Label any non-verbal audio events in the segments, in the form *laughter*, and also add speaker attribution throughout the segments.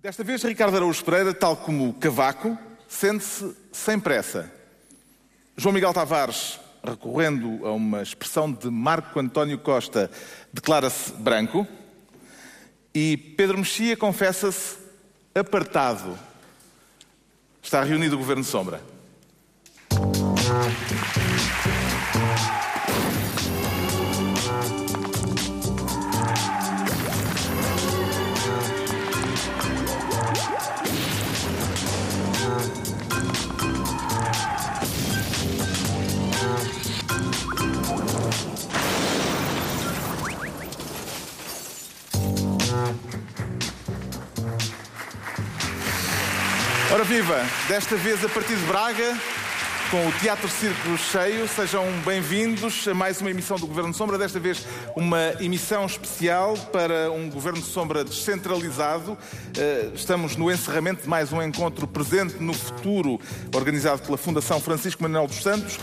Speaker 1: Desta vez, Ricardo Araújo Pereira, tal como Cavaco, sente-se sem pressa. João Miguel Tavares, recorrendo a uma expressão de Marco António Costa, declara-se branco. E Pedro Mexia confessa-se apartado. Está reunido o Governo Sombra. Viva, desta vez a partir de Braga, com o Teatro Círculo cheio, sejam bem-vindos a mais uma emissão do Governo Sombra, desta vez uma emissão especial para um Governo Sombra descentralizado. Eh, Estamos no encerramento de mais um encontro presente no futuro, organizado pela Fundação Francisco Manuel dos Santos.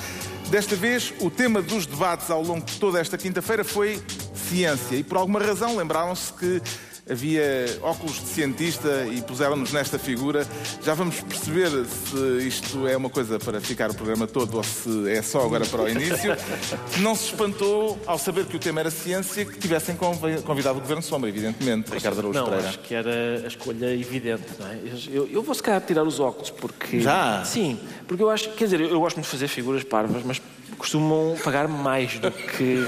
Speaker 1: Desta vez, o tema dos debates ao longo de toda esta quinta-feira foi ciência. E por alguma razão lembraram-se que havia óculos de cientista e puseram-nos nesta figura. Já vamos perceber se isto é uma coisa para ficar o programa todo ou se é só agora para o início. *laughs* Não se espantou ao saber que o tema era ciência que tivessem convi- convidado o Governo Sombra, evidentemente, Ricardo Araújo
Speaker 2: Não,
Speaker 1: Pereira.
Speaker 2: acho que era a escolha evidente, não é? Eu, eu vou se calhar tirar os óculos porque.
Speaker 1: Já?
Speaker 2: Sim, porque eu acho. Quer dizer, eu, gosto muito de fazer figuras parvas, mas costumam pagar mais do que.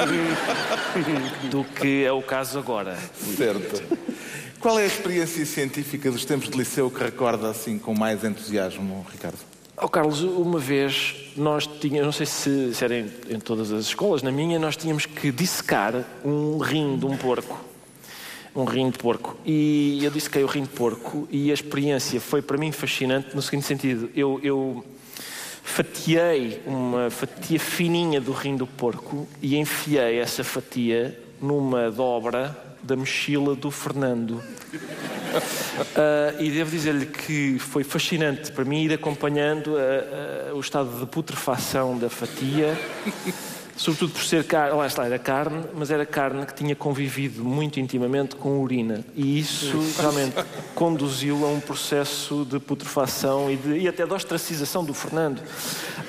Speaker 2: *laughs* do que é o caso agora.
Speaker 1: Certo. Qual é a experiência científica dos tempos de liceu que recorda assim com mais entusiasmo, Ricardo?
Speaker 2: Oh, Carlos, uma vez nós tínhamos, não sei se, se era em, em todas as escolas, na minha, nós tínhamos que dissecar um rim de um porco. Um rim de porco. E eu dissequei o rim de porco e a experiência foi para mim fascinante no seguinte sentido. Eu, eu fatiei uma fatia fininha do rim do porco e enfiei essa fatia numa dobra da mochila do Fernando. Ah, e devo dizer-lhe que foi fascinante para mim ir acompanhando ah, ah, o estado de putrefação da fatia, sobretudo por ser carne, lá está, era carne, mas era carne que tinha convivido muito intimamente com urina. E isso realmente conduziu a um processo de putrefação e, de- e até de ostracização do Fernando.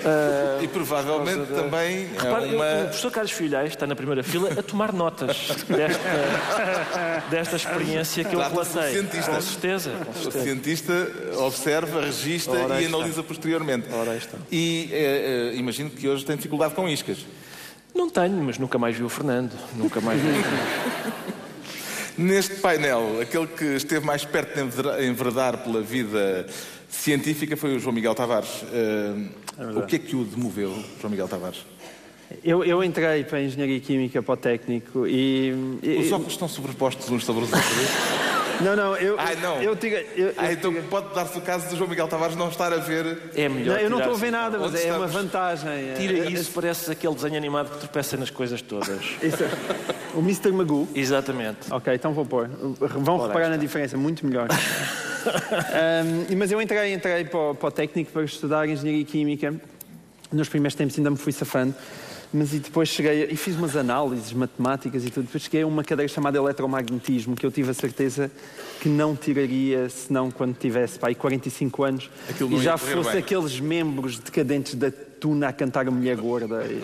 Speaker 2: Ah,
Speaker 1: E provavelmente
Speaker 2: da-
Speaker 1: também é
Speaker 2: Repara, eu- o
Speaker 1: uma.
Speaker 2: professor Carlos Filhais está na primeira fila a tomar notas desta, desta experiência que eu relatei. Com certeza, com
Speaker 1: O
Speaker 2: certeza.
Speaker 1: cientista observa, registra e analisa posteriormente.
Speaker 2: Ora, está.
Speaker 1: E eh, eh, imagino que hoje tem dificuldade com iscas.
Speaker 2: Não tenho, mas nunca mais vi o Fernando. Nunca mais vi. o Fernando.
Speaker 1: Neste painel, aquele que esteve mais perto de enver- enverdar pela vida científica foi o João Miguel Tavares. Eh, o que é que o demoveu, João Miguel Tavares?
Speaker 3: Eu, eu entrei para a Engenharia Química para o técnico e. e-
Speaker 1: Os óculos estão sobrepostos uns sobre os outros. *laughs*
Speaker 3: Não, não, eu.
Speaker 1: Ai, não.
Speaker 3: Eu, eu, eu
Speaker 1: então
Speaker 3: tirei-
Speaker 1: pode dar-se o caso de João Miguel Tavares não estar a ver.
Speaker 2: É melhor.
Speaker 3: não, eu não estou a ver nada, mas
Speaker 1: Onde
Speaker 3: é uma
Speaker 1: estamos?
Speaker 3: vantagem.
Speaker 2: Tira
Speaker 3: É-
Speaker 2: isso, parece aquele desenho animado que tropeça nas coisas todas. *laughs*
Speaker 3: isso é- o Mr. Magoo.
Speaker 2: Exatamente.
Speaker 3: Ok, então vou pôr. Vão reparar na diferença, muito melhor. *laughs* Ahm, mas eu entrei, entrei para, o, para o técnico para estudar Engenharia Química. Nos primeiros tempos ainda me fui safando. Mas e depois cheguei e fiz umas análises matemáticas e tudo. Depois cheguei a uma cadeira chamada eletromagnetismo, que eu tive a certeza que não tiraria senão quando tivesse pá, aí 45 anos
Speaker 1: Aquilo
Speaker 3: e já fosse
Speaker 1: bem.
Speaker 3: aqueles membros decadentes da tuna a cantar a mulher gorda. E,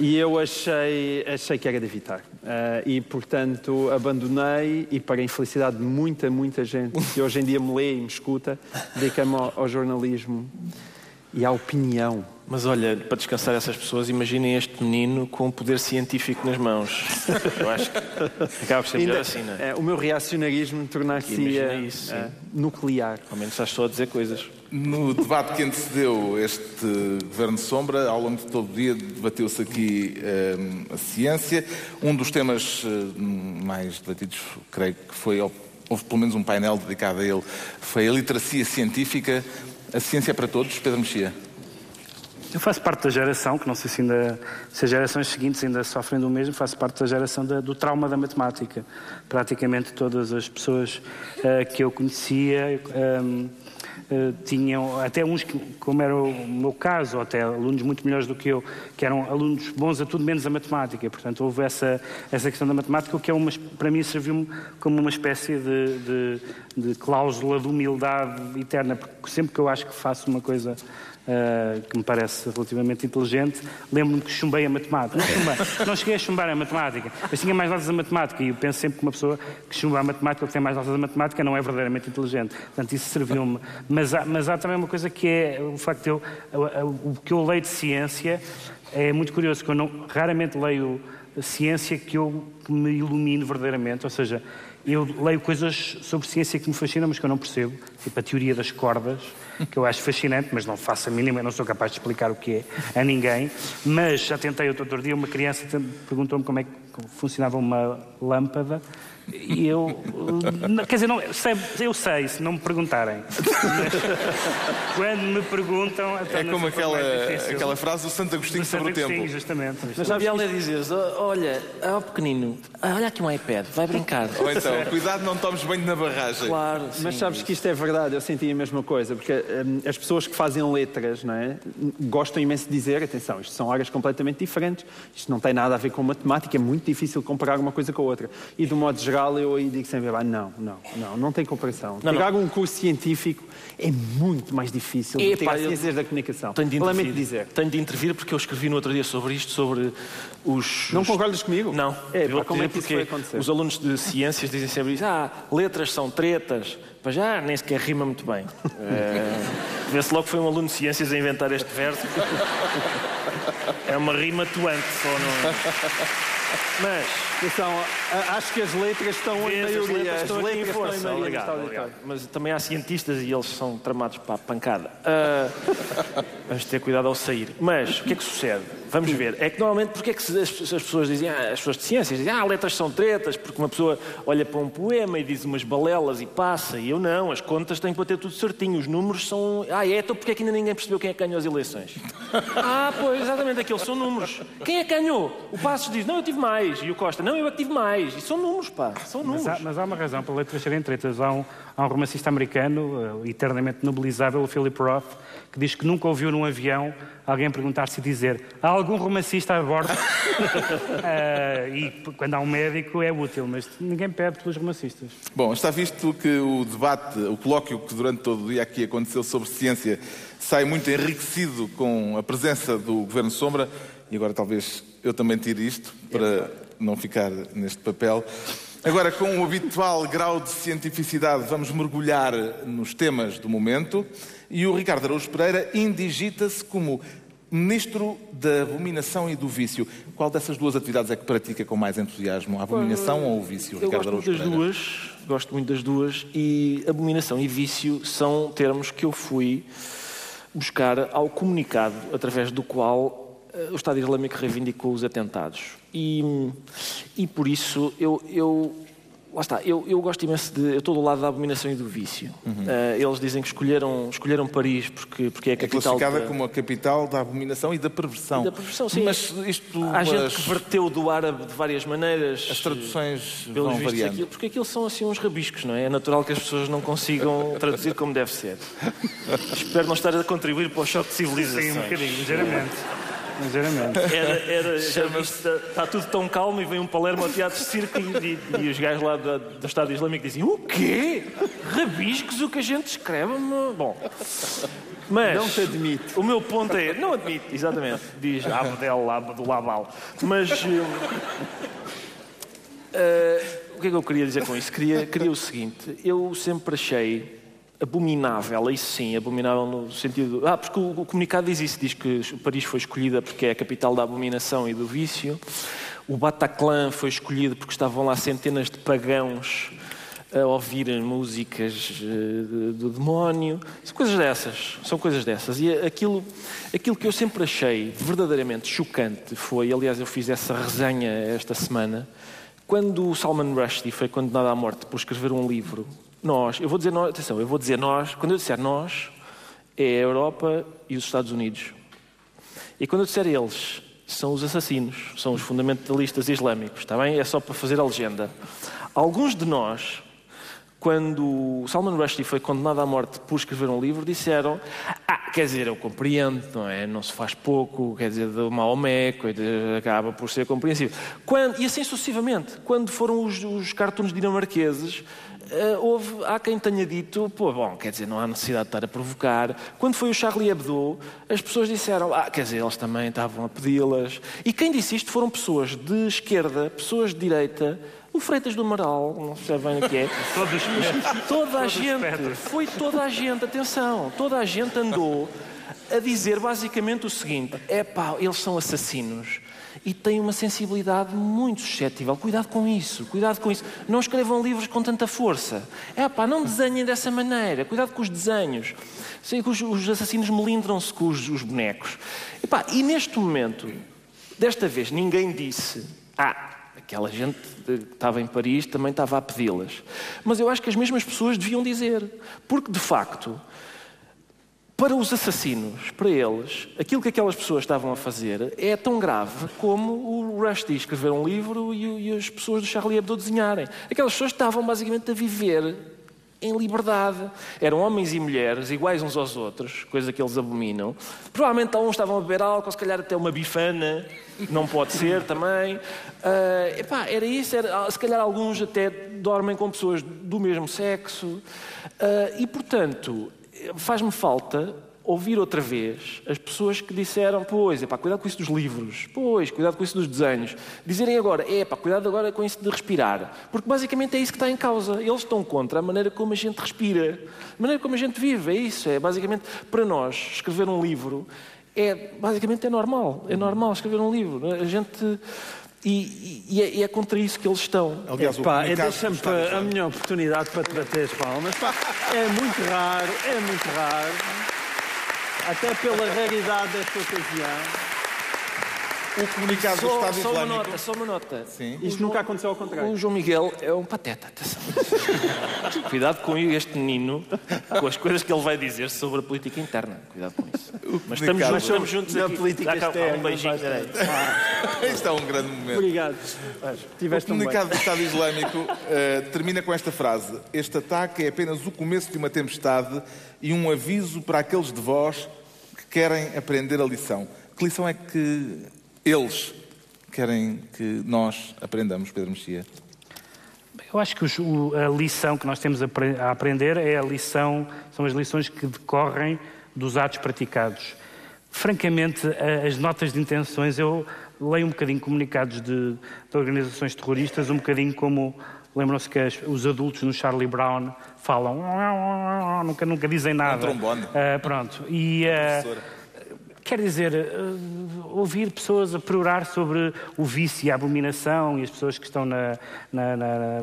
Speaker 3: e eu achei, achei que era de evitar. Ah, e, portanto, abandonei e, para a infelicidade de muita, muita gente que hoje em dia me lê e me escuta, dediquei-me ao, ao jornalismo e à opinião.
Speaker 2: Mas olha, para descansar essas pessoas, imaginem este menino com o poder científico nas mãos. *laughs* Eu acho que acaba por ser melhor
Speaker 3: Ainda-
Speaker 2: assim, não é?
Speaker 3: eh, o meu reacionarismo tornar-se
Speaker 2: isso, sim.
Speaker 3: eh, nuclear.
Speaker 2: Ao menos estás só a dizer coisas.
Speaker 1: No debate que antecedeu este Governo de Sombra, ao longo de todo o dia, debateu-se aqui eh, a ciência. Um dos temas eh, mais debatidos, creio que foi, houve pelo menos um painel dedicado a ele, foi a literacia científica. A ciência é para todos, Pedro Mexia.
Speaker 4: Eu faço parte da geração, que não sei se, ainda, se as gerações seguintes ainda sofrem do mesmo, faço parte da geração da- do trauma da matemática. Praticamente todas as pessoas eh, que eu conhecia ehm, uh, tinham, até uns, que, como era o meu caso, ou até alunos muito melhores do que eu, que eram alunos bons a tudo menos a matemática. Portanto, houve essa, essa questão da matemática, o que é uma, para mim serviu-me como uma espécie de, de, de cláusula de humildade eterna, porque sempre que eu acho que faço uma coisa uh, que me parece relativamente inteligente, lembro-me que chumbei a matemática. Não, chumbei, não cheguei a chumbar a matemática, mas tinha mais notas a matemática e eu penso sempre que uma pessoa que chumba a matemática ou que tem mais notas a matemática não é verdadeiramente inteligente. Portanto, isso serviu-me. Mas mas há também uma coisa que é o facto de eu, o que eu leio de ciência é muito curioso, que eu não, raramente leio ciência que eu que me ilumine verdadeiramente, ou seja, eu leio coisas sobre ciência que me fascinam, mas que eu não percebo, tipo a teoria das cordas, que eu acho fascinante, mas não faço a mínima, não sou capaz de explicar o que é a ninguém. Mas já tentei outro dia, uma criança perguntou-me como é que funcionava uma lâmpada e eu. Quer dizer, não, sei, eu sei, se não me perguntarem. Mas, *laughs* quando me perguntam.
Speaker 1: É como aquela, aquela frase do Santo Agostinho
Speaker 4: do sobre
Speaker 1: Santo
Speaker 4: o
Speaker 1: Agostinho,
Speaker 4: tempo. Justamente.
Speaker 2: Mas sabes que é dizeres: olha, ao pequenino, olha aqui um iPad, vai brincar.
Speaker 1: Ou então, cuidado, não tomes banho na barragem.
Speaker 2: Claro.
Speaker 3: Mas sabes que isto é verdade, eu senti a mesma coisa, porque hum, as pessoas que fazem letras não é, gostam imenso de dizer: atenção, isto são áreas completamente diferentes, isto não tem nada a ver com matemática, é muito difícil comparar uma coisa com a outra. E, do modo geral, geral, eu aí digo sempre, ah, não, não, não, não tem comparação. Não, Tirar não. um curso científico é muito mais difícil do que ciências da comunicação.
Speaker 2: Tenho de Lamento dizer. Tenho de intervir porque eu escrevi no outro dia sobre isto, sobre os...
Speaker 3: Não os... concordas comigo?
Speaker 2: Não.
Speaker 3: É, pá, como é que isso vai acontecer?
Speaker 2: Os alunos de ciências dizem sempre isso, ah, letras são tretas, para já nem sequer rima muito bem. É... *laughs* Vê-se logo que foi um aluno de ciências a inventar este verso. *laughs* É uma rima atuante só, não?
Speaker 3: Mas. Atenção, acho que as letras estão em maioria. As letras
Speaker 2: as letras estão em maioria. Obrigado, obrigado. Mas também há cientistas e eles são tramados para a pancada. Uh, vamos ter cuidado ao sair. Mas o que é que sucede? Vamos ver. É que normalmente, porque é que as, as pessoas dizem, ah, as pessoas de ciências dizem, ah, letras são tretas, porque uma pessoa olha para um poema e diz umas balelas e passa, e eu não, as contas têm que bater tudo certinho, os números são. Ah, é, então porque é que ainda ninguém percebeu quem é que ganhou as eleições? *laughs* ah, pois, exatamente, aqueles são números. Quem é que ganhou? O Passos diz, não, eu tive mais, e o Costa, não, eu é que tive mais. E são números, pá, são números.
Speaker 4: Mas há, mas há uma razão para letras serem tretas. Há um, há um romancista americano, uh, eternamente nobilizável, o Philip Roth, que diz que nunca ouviu num avião alguém perguntar-se e dizer há algum romancista a bordo? uh, *laughs* e quando há um médico é útil, mas ninguém pede pelos romancistas.
Speaker 1: Bom, está visto que o debate, o colóquio que durante todo o dia aqui aconteceu sobre ciência sai muito enriquecido com a presença do Governo Sombra e agora talvez eu também tire isto para não ficar neste papel. Agora, com o habitual grau de cientificidade, vamos mergulhar nos temas do momento. E o Ricardo Araújo Pereira indigita-se como Ministro da Abominação e do Vício. Qual dessas duas atividades é que pratica com mais entusiasmo? A abominação ou o vício, Ricardo
Speaker 2: gosto muito das duas, gosto muito das duas, e abominação e vício são termos que eu fui buscar ao comunicado através do qual uh, o Estado Islâmico reivindicou os atentados. E, e por isso eu, eu Lá está, eu, eu gosto imenso de. Eu estou do lado da abominação e do vício. Uhum. Uh, eles dizem que escolheram, escolheram Paris porque, porque é a capital.
Speaker 1: É classificada
Speaker 2: da...
Speaker 1: como a capital da abominação e da perversão. E
Speaker 2: da perversão, sim.
Speaker 1: Mas isto.
Speaker 2: Há mas... gente que verteu do árabe de várias maneiras.
Speaker 1: As traduções vão variando.
Speaker 2: Aquilo, porque aquilo são assim uns rabiscos, não é? É natural que as pessoas não consigam *laughs* traduzir como deve ser. Espero não estar a contribuir para o choque de civilização.
Speaker 4: Sim, um bocadinho, ligeiramente. Ligeiramente.
Speaker 2: Era, era, *laughs* está tudo tão calmo e vem um Palermo ao teatro de circo e, e, e os gajos lá do, do Estado Islâmico dizem: O quê? Rabiscos, o que a gente escreve? Bom. Mas.
Speaker 3: Não te admite.
Speaker 2: O meu ponto é. Não admite, exatamente. Diz Abdel do Labal. Mas. Uh, o que é que eu queria dizer com isso? Queria, queria o seguinte: eu sempre achei abominável, isso sim, abominável no sentido. Ah, porque o, comunicado diz isso, diz que Paris foi escolhida porque é a capital da abominação e do vício. O Bataclan foi escolhido porque estavam lá centenas de pagãos a ouvir músicas uh, do demónio. São coisas dessas, são coisas dessas. E aquilo, aquilo que eu sempre achei verdadeiramente chocante foi, aliás, eu fiz essa resenha esta semana, quando o Salman Rushdie foi condenado à morte por escrever um livro nós, eu vou dizer nós, atenção, eu vou dizer nós, quando eu disser nós, é a Europa e os Estados Unidos. E quando eu disser eles, são os assassinos, são os fundamentalistas islâmicos, está bem? É só para fazer a legenda. Alguns de nós quando Salman Rushdie foi condenado à morte por escrever um livro, disseram: Ah, quer dizer, eu compreendo, não é? Não se faz pouco, quer dizer, do Maomé, acaba por ser compreensível. Quando, e assim sucessivamente. Quando foram os, os cartoons dinamarqueses, uh, houve, há quem tenha dito: Pô, bom, quer dizer, não há necessidade de estar a provocar. Quando foi o Charlie Hebdo, as pessoas disseram: Ah, quer dizer, eles também estavam a pedi-las. E quem disse isto foram pessoas de esquerda, pessoas de direita o Freitas do Amaral, não sei bem o que é. *laughs*
Speaker 4: Todos,
Speaker 2: toda a gente, foi toda a gente, atenção, toda a gente andou a dizer basicamente o seguinte: é pá, eles são assassinos e têm uma sensibilidade muito suscetível. Cuidado com isso, cuidado com isso. Não escrevam livros com tanta força. É pá, não desenhem dessa maneira. Cuidado com os desenhos. Sei que os, os assassinos melindram-se com os, os bonecos. E, pá, e neste momento, desta vez, ninguém disse: Ah, Aquela gente que estava em Paris também estava a pedi-las. Mas eu acho que as mesmas pessoas deviam dizer. Porque, de facto, para os assassinos, para eles, aquilo que aquelas pessoas estavam a fazer é tão grave como o Rushdie escrever um livro e, as pessoas do Charlie Hebdo desenharem. Aquelas pessoas estavam basicamente a viver em liberdade. Eram homens e mulheres iguais uns aos outros, coisa que eles abominam. Provavelmente alguns estavam a beber álcool, se calhar até uma bifana, não pode ser também. Uh, epá, era isso, era, se calhar alguns até dormem com pessoas do mesmo sexo. Uh, e, portanto, faz-me falta ouvir outra vez as pessoas que disseram, pois, é pá, cuidado com isso dos livros, pois, cuidado com isso dos desenhos, dizerem agora, é pá, cuidado agora com isso de respirar, porque basicamente é isso que está em causa. Eles estão contra a maneira como a gente respira, a maneira como a gente vive, é isso, é basicamente para nós escrever um livro é basicamente é normal, é normal escrever um livro. É? A gente e, e, é, e, é, contra isso que eles estão.
Speaker 3: Aliás, Epá, é deixa-me a minha oportunidade para te bater as palmas. é muito raro, é muito raro até pela raridade desta ocasião.
Speaker 1: O comunicado só, do Estado
Speaker 2: só
Speaker 1: Islâmico...
Speaker 2: Uma nota, só uma nota.
Speaker 3: Sim. Isto nunca aconteceu ao contrário.
Speaker 2: O João Miguel é um pateta. *laughs* Cuidado com este menino, com as coisas que ele vai dizer sobre a política interna. Cuidado com isso. Mas estamos juntos, estamos juntos
Speaker 3: na
Speaker 2: aqui.
Speaker 3: política externa.
Speaker 2: Um beijinho.
Speaker 1: Ah. Isto é um grande momento.
Speaker 3: Obrigado.
Speaker 1: O comunicado do Estado Islâmico uh, termina com esta frase. Este ataque é apenas o começo de uma tempestade e um aviso para aqueles de vós querem aprender a lição. Que lição é que eles querem que nós aprendamos, Pedro Mexia?
Speaker 4: Eu acho que a lição que nós temos a aprender é a lição, são as lições que decorrem dos atos praticados. Francamente, as notas de intenções, eu leio um bocadinho comunicados de, de organizações terroristas, um bocadinho como lembram-se que as, os adultos no Charlie Brown falam, nunca, nunca dizem nada.
Speaker 1: Um trombone.
Speaker 4: Uh, pronto. E, uh, Quer dizer, uh, ouvir pessoas a perorar sobre o vício e a abominação e as pessoas que estão na. na, na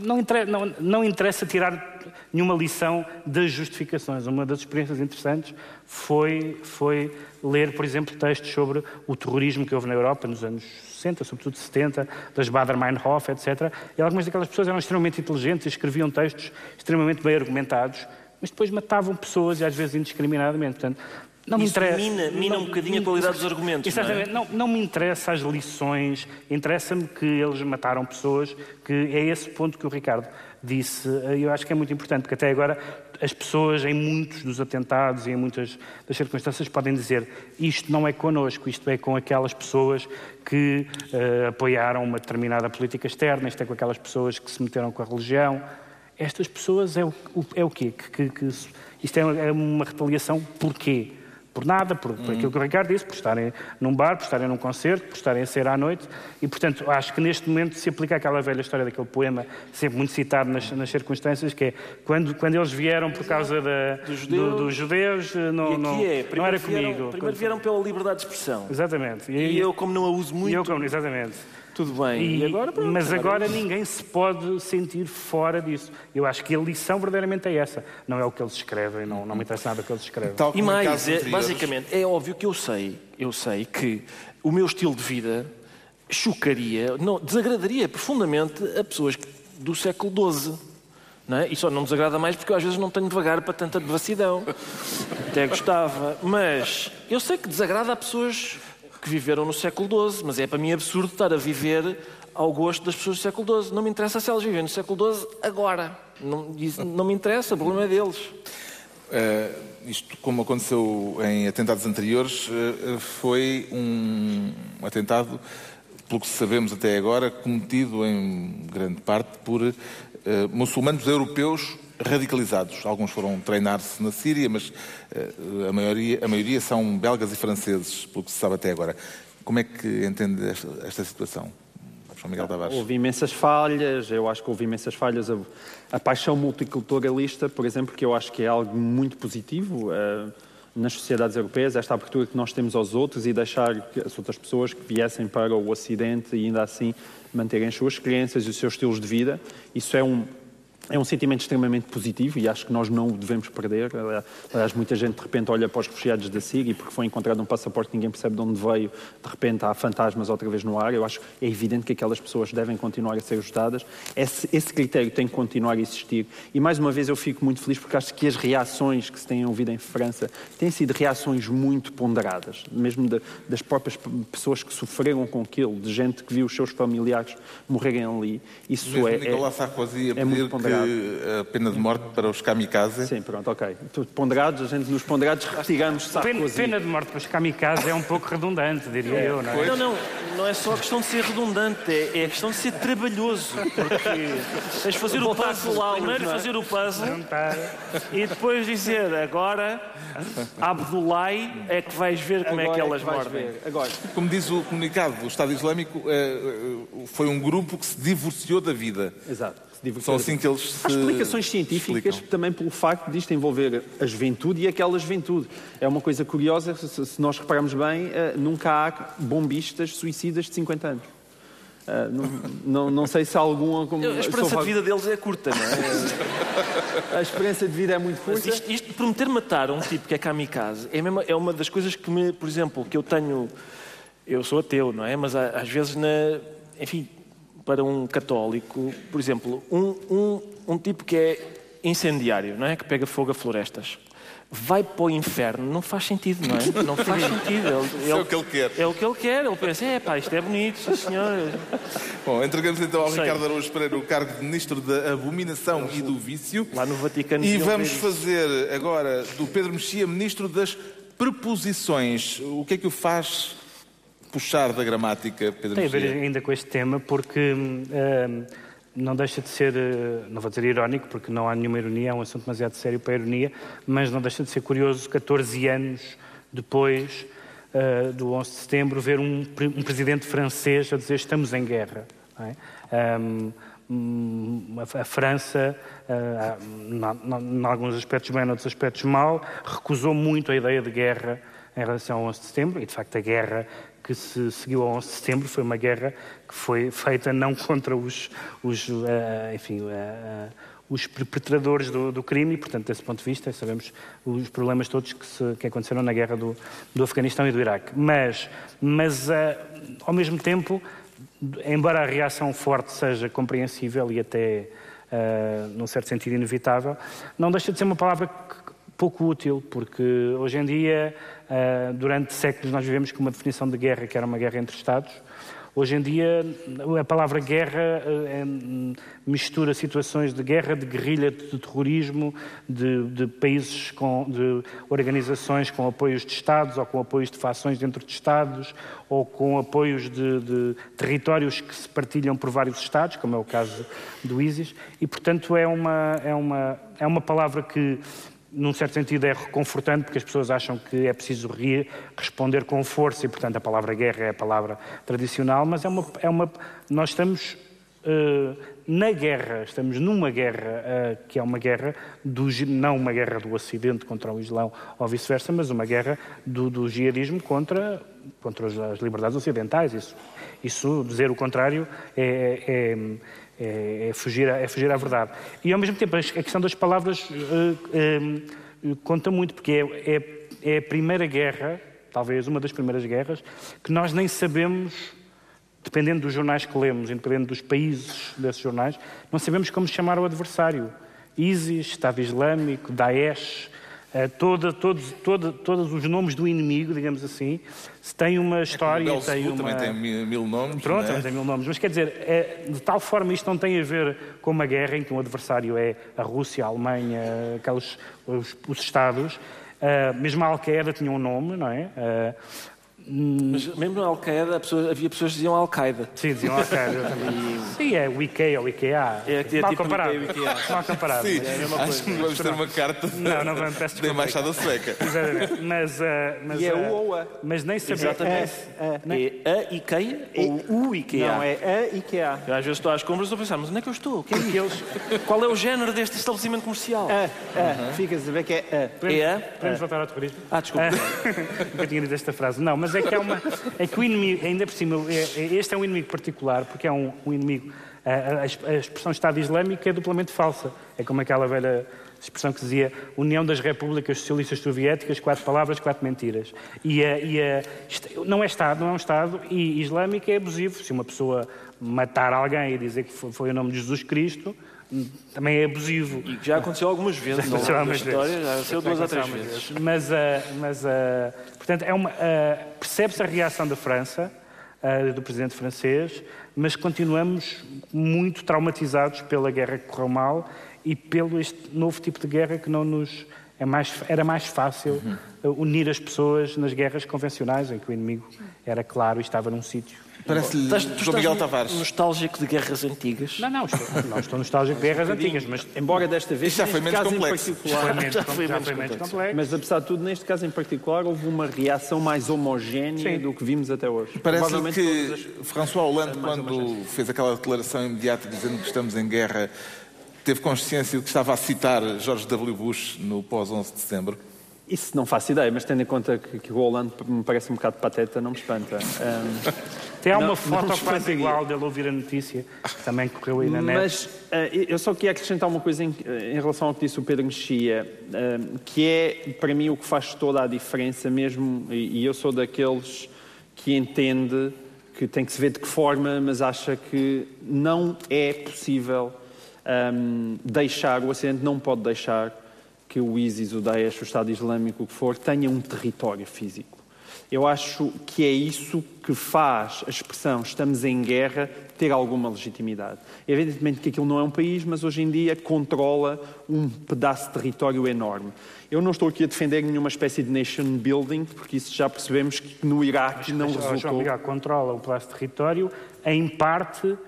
Speaker 4: não, interessa, não, não, interessa tirar nenhuma lição das justificações. Uma das experiências interessantes foi, foi ler, por exemplo, textos sobre o terrorismo que houve na Europa nos anos 60, sobretudo 70, das Bader-Meinhof, etc. E algumas daquelas pessoas eram extremamente inteligentes e escreviam textos extremamente bem argumentados, mas depois matavam pessoas e às vezes indiscriminadamente. Portanto,
Speaker 2: não me interessa. Mina, mina não, um bocadinho a qualidade dos argumentos.
Speaker 4: Exatamente. Não, é? não, não, me interessa as lições, interessa-me que eles mataram pessoas, que é esse ponto que o Ricardo disse. Eu acho que é muito importante, porque até agora as pessoas, em muitos dos atentados e em muitas das circunstâncias, podem dizer isto não é connosco, isto é com aquelas pessoas que uh, apoiaram uma determinada política externa, isto é com aquelas pessoas que se meteram com a religião. Estas pessoas é o, é o quê? Que, que, que isto é, é uma retaliação porquê? Por nada, por, por aquilo que o Ricardo disse, por estarem num bar, por estarem num concerto, por estarem a sair à noite. E, portanto, acho que neste momento se aplica aquela velha história daquele poema, sempre muito citado nas, nas circunstâncias, que é quando, quando eles vieram por causa da, dos judeus, do, dos judeus não, não, é, não era
Speaker 2: vieram,
Speaker 4: comigo.
Speaker 2: Primeiro vieram pela liberdade de expressão.
Speaker 4: Exatamente.
Speaker 2: E, e eu, como não a uso muito.
Speaker 4: eu, como, exatamente.
Speaker 2: Tudo bem.
Speaker 4: E, e agora, pronto, mas agora ninguém se pode sentir fora disso. Eu acho que a lição verdadeiramente é essa. Não é o que eles escrevem, não, não me interessa nada o que eles escrevem.
Speaker 2: Tal e mais, é, basicamente, é óbvio que eu sei, eu sei que o meu estilo de vida chocaria, não, desagradaria profundamente a pessoas do século XII. Não é? E só não desagrada mais porque eu às vezes não tenho devagar para tanta devassidão. Até gostava. Mas eu sei que desagrada a pessoas que viveram no século XII, mas é para mim absurdo estar a viver ao gosto das pessoas do século XII. Não me interessa se elas vivem no século XII agora. Não, não me interessa, o problema é deles.
Speaker 1: Uh, isto, como aconteceu em atentados anteriores, uh, foi um atentado, pelo que sabemos até agora, cometido em grande parte por uh, muçulmanos europeus radicalizados. Alguns foram treinar-se na Síria, mas a, maioria, a maioria são belgas e franceses, pelo que se sabe até agora. Como é que entende esta, esta situação? João Miguel Tavares.
Speaker 3: Houve imensas falhas, eu acho que houve imensas falhas. A, a, paixão multiculturalista, por exemplo, que eu acho que é algo muito positivo uh, nas sociedades europeias, esta abertura que nós temos aos outros e deixar as outras pessoas que viessem para o Ocidente e ainda assim manterem as suas crenças e os seus estilos de vida. Isso é um, é um sentimento extremamente positivo e acho que nós não o devemos perder. Aliás, muita gente de repente olha para os refugiados da Síria e porque foi encontrado um passaporte que ninguém percebe de onde veio, de repente há fantasmas outra vez no ar. Eu acho que é evidente que aquelas pessoas devem continuar a ser ajudadas. Esse, esse critério tem que continuar a existir. E mais uma vez eu fico muito feliz porque acho que as reações que se têm ouvido em França têm sido reações muito ponderadas, mesmo de, das próprias pessoas que sofreram com aquilo, de gente que viu os seus familiares morrerem ali. Isso mesmo é,
Speaker 1: Sarkozy a é muito ponderado a pena de morte para os kamikaze?
Speaker 3: Sim, pronto, ok. Ponderados, a gente nos ponderados retiramos Sarkozy.
Speaker 4: Pena de morte para os kamikaze é um pouco redundante, diria é. eu, não é?
Speaker 2: Não, não, não é só a questão de ser redundante, é, é a questão de ser trabalhoso, porque tens de fazer o puzzle, primeiro é? fazer o puzzle e depois dizer, agora Abdullah é que vais ver como agora é que elas é que mordem.
Speaker 1: Agora. Como diz o comunicado do Estado Islâmico, eh, eh, foi um grupo que se divorciou da vida.
Speaker 3: Exato
Speaker 1: são assim que eles se
Speaker 3: Há explicações científicas
Speaker 1: explicam.
Speaker 3: também pelo facto disto envolver a juventude e aquela juventude. É uma coisa curiosa, se nós repararmos bem, eh, nunca há bombistas suicidas de 50 anos. Uh, não, não, não, sei se algum. Como,
Speaker 2: a esperança de vida deles é curta, não
Speaker 3: é? *laughs* a esperança de vida é muito curta.
Speaker 2: Mas isto, isto prometer matar um tipo que é kamikaze é, mesmo, é uma das coisas que me, por exemplo, que eu tenho. Eu sou ateu, não é? Mas às vezes, na, enfim, para um católico, por exemplo, um, um, um tipo que é incendiário, não é? Que pega fogo a florestas. Vai para o inferno, não faz sentido, não é? Não faz *laughs* sentido.
Speaker 1: Ele, é o que ele quer.
Speaker 2: É o que ele quer. Ele pensa, é pá, isto é bonito, sim senhor.
Speaker 1: Bom, entregamos então ao Sei. Ricardo Araújo Pereira o cargo de Ministro da Abominação e do Vício.
Speaker 2: Lá no Vaticano.
Speaker 1: E vamos fazer agora do Pedro Mexia Ministro das Preposições. O que é que o faz puxar da gramática, Pedro
Speaker 4: Tem a ver ainda com este tema, porque uh, não deixa de ser, uh, não vou dizer irónico, porque não há nenhuma ironia, é um assunto demasiado sério para a ironia, mas não deixa de ser curioso, 14 anos depois uh, do 11 de setembro, ver um, um, presidente francês a dizer estamos em guerra. É? Um, a França, em alguns aspectos bem, em outros aspectos mal, recusou muito a ideia de guerra em relação ao 11 de setembro, e de facto a guerra que se seguiu ao 11 de setembro foi uma guerra que foi feita não contra os, os uh, enfim, uh, os perpetradores do, do, crime e, portanto, desse ponto de vista, sabemos os problemas todos que, se, que aconteceram na guerra do, do, Afeganistão e do Iraque. Mas, mas uh, ao mesmo tempo, embora a reação forte seja compreensível e até, uh, num certo sentido, inevitável, não deixa de ser uma palavra pouco útil, porque hoje em dia Uh, durante séculos nós vivemos com uma definição de guerra que era uma guerra entre Estados. Hoje em dia a palavra guerra uh, é, mistura situações de guerra, de guerrilha, de terrorismo, de, de, países com, de organizações com apoios de Estados ou com apoios de fações dentro de Estados ou com apoios de, de territórios que se partilham por vários Estados, como é o caso do ISIS, e portanto é uma, é uma, é uma palavra que num certo sentido, é reconfortante, porque as pessoas acham que é preciso responder com força, e, portanto, a palavra guerra é a palavra tradicional, mas é uma. É uma nós estamos uh, na guerra, estamos numa guerra uh, que é uma guerra, do, não uma guerra do Ocidente contra o Islão ou vice-versa, mas uma guerra do, do jihadismo contra, contra as liberdades ocidentais. Isso, isso dizer o contrário é, é é, é, fugir, a, é fugir à verdade. E, ao mesmo tempo, a questão das palavras uh, uh, conta muito, porque é, é, é a primeira guerra, talvez uma das primeiras guerras, que nós nem sabemos dependendo dos jornais que lemos, dependendo dos países desses jornais, não sabemos como chamar o adversário. ISIS, Estado Islâmico, Daesh, Uh, toda, todos, toda, todos os nomes do inimigo, digamos assim, tem uma história.
Speaker 1: É
Speaker 4: tem uma...
Speaker 1: também tem mil, mil nomes.
Speaker 4: Pronto,
Speaker 1: é?
Speaker 4: tem mil nomes. Mas quer dizer, é, de tal forma isto não tem a ver com uma guerra em que um adversário é a Rússia, a Alemanha, aqueles, os, os Estados. Uh, mesmo a Al-Qaeda tinha um nome, não é? Uh,
Speaker 2: mas mesmo na Al-Qaeda havia pessoas que diziam Al-Qaeda.
Speaker 4: Sim, diziam Al-Qaeda também. *laughs* Sim, é o IKEA ou IKEA.
Speaker 2: É, é
Speaker 4: mal
Speaker 2: tipo
Speaker 4: comparado.
Speaker 2: IKEA,
Speaker 4: Mal comparado.
Speaker 1: Sim,
Speaker 4: é a mesma
Speaker 1: acho que vamos ter uma carta
Speaker 4: não, não vamos, peço
Speaker 1: da Embaixada Sueca.
Speaker 4: Exatamente. Mas, uh, mas,
Speaker 3: E é
Speaker 4: uh,
Speaker 3: o ou a.
Speaker 4: Mas nem sabia.
Speaker 2: Exatamente.
Speaker 3: É,
Speaker 2: É a IKEA ou o IKEA?
Speaker 3: Não, é a IKEA.
Speaker 2: Eu às vezes estou às compras e estou a pensar, mas onde é que eu estou? Quem é que eles... Qual é o género deste estabelecimento comercial?
Speaker 3: A, a. Ficas a ver que é a.
Speaker 4: Podemos,
Speaker 2: É a?
Speaker 4: podemos voltar ao terrorismo?
Speaker 2: Ah, desculpa. *laughs*
Speaker 4: Nunca tinha dito esta frase. Não, mas é que é uma. É que o inimigo, ainda por cima, é- é- este é um inimigo particular, porque é um, um inimigo. A, a- a expressão Estado Islâmico é duplamente falsa. É como aquela velha expressão que dizia União das Repúblicas Socialistas Soviéticas, quatro palavras, quatro mentiras. E, a- e não é Estado, não é um Estado, e islâmico é abusivo. Se uma pessoa matar alguém e dizer que foi, foi o nome de Jesus Cristo, também é abusivo.
Speaker 2: E já aconteceu algumas vezes na
Speaker 4: aconteceu algumas
Speaker 2: história,
Speaker 4: vezes.
Speaker 2: já aconteceu duas ou três
Speaker 4: Algumas
Speaker 2: vezes.
Speaker 4: Mas, ah, mas ah, portanto, é uma, ah, percebe-se a reação da França, ah, do presidente francês, mas continuamos muito traumatizados pela guerra que correu mal e pelo este novo tipo de guerra que não nos é mais, era mais fácil ah, unir as pessoas nas guerras convencionais, em que o inimigo era claro e estava num sítio.
Speaker 1: Parece-lhe João Miguel Tavares.
Speaker 2: nostálgico de guerras antigas?
Speaker 4: Não, não, estou, não estou nostálgico de guerras antigas, mas
Speaker 3: Embora desta vez,
Speaker 1: Isto já foi menos
Speaker 3: caso
Speaker 1: complexo.
Speaker 3: em
Speaker 4: foi
Speaker 3: particular,
Speaker 4: menos,
Speaker 2: Já foi
Speaker 4: já
Speaker 2: menos
Speaker 4: foi menos
Speaker 2: complexo.
Speaker 4: complexo.
Speaker 3: mas apesar de tudo, neste caso em particular, houve uma reação mais homogénea
Speaker 4: Sim.
Speaker 3: do que vimos até hoje.
Speaker 1: Parece-lhe que François Hollande, quando fez aquela declaração imediata dizendo que estamos em guerra, teve consciência de que estava a citar George W. Bush no pós-11 de setembro?
Speaker 3: Isso não faço ideia, mas tendo em conta que, que o Hollande me parece um bocado pateta, não me espanta. Ahm, *laughs*
Speaker 4: Tem
Speaker 3: Não,
Speaker 4: uma
Speaker 3: não
Speaker 4: foto
Speaker 3: nos
Speaker 4: quase igual dele ouvir a notícia, que também correu aí na net.
Speaker 3: mas ah, eu só queria acrescentar uma coisa em, em relação ao que disse o Pedro Mexia, ahm, que é, para mim, o que faz toda a diferença mesmo, e, e eu sou daqueles que entende que tem que se ver de que forma, mas acha que não é possível ahm, deixar, o Ocidente não pode deixar que o ISIS, o Daesh, o Estado Islâmico, o que for, tenha um território físico. Eu acho que é isso que faz a expressão estamos em guerra ter alguma legitimidade. Evidentemente que aquilo não é um país, mas hoje em dia controla um pedaço de território enorme. Eu não estou aqui a defender nenhuma espécie de nation building, porque isso já percebemos que no Iraque não
Speaker 4: Mas, ó, João
Speaker 3: resultou.
Speaker 4: Miguel controla um pedaço de território, em parte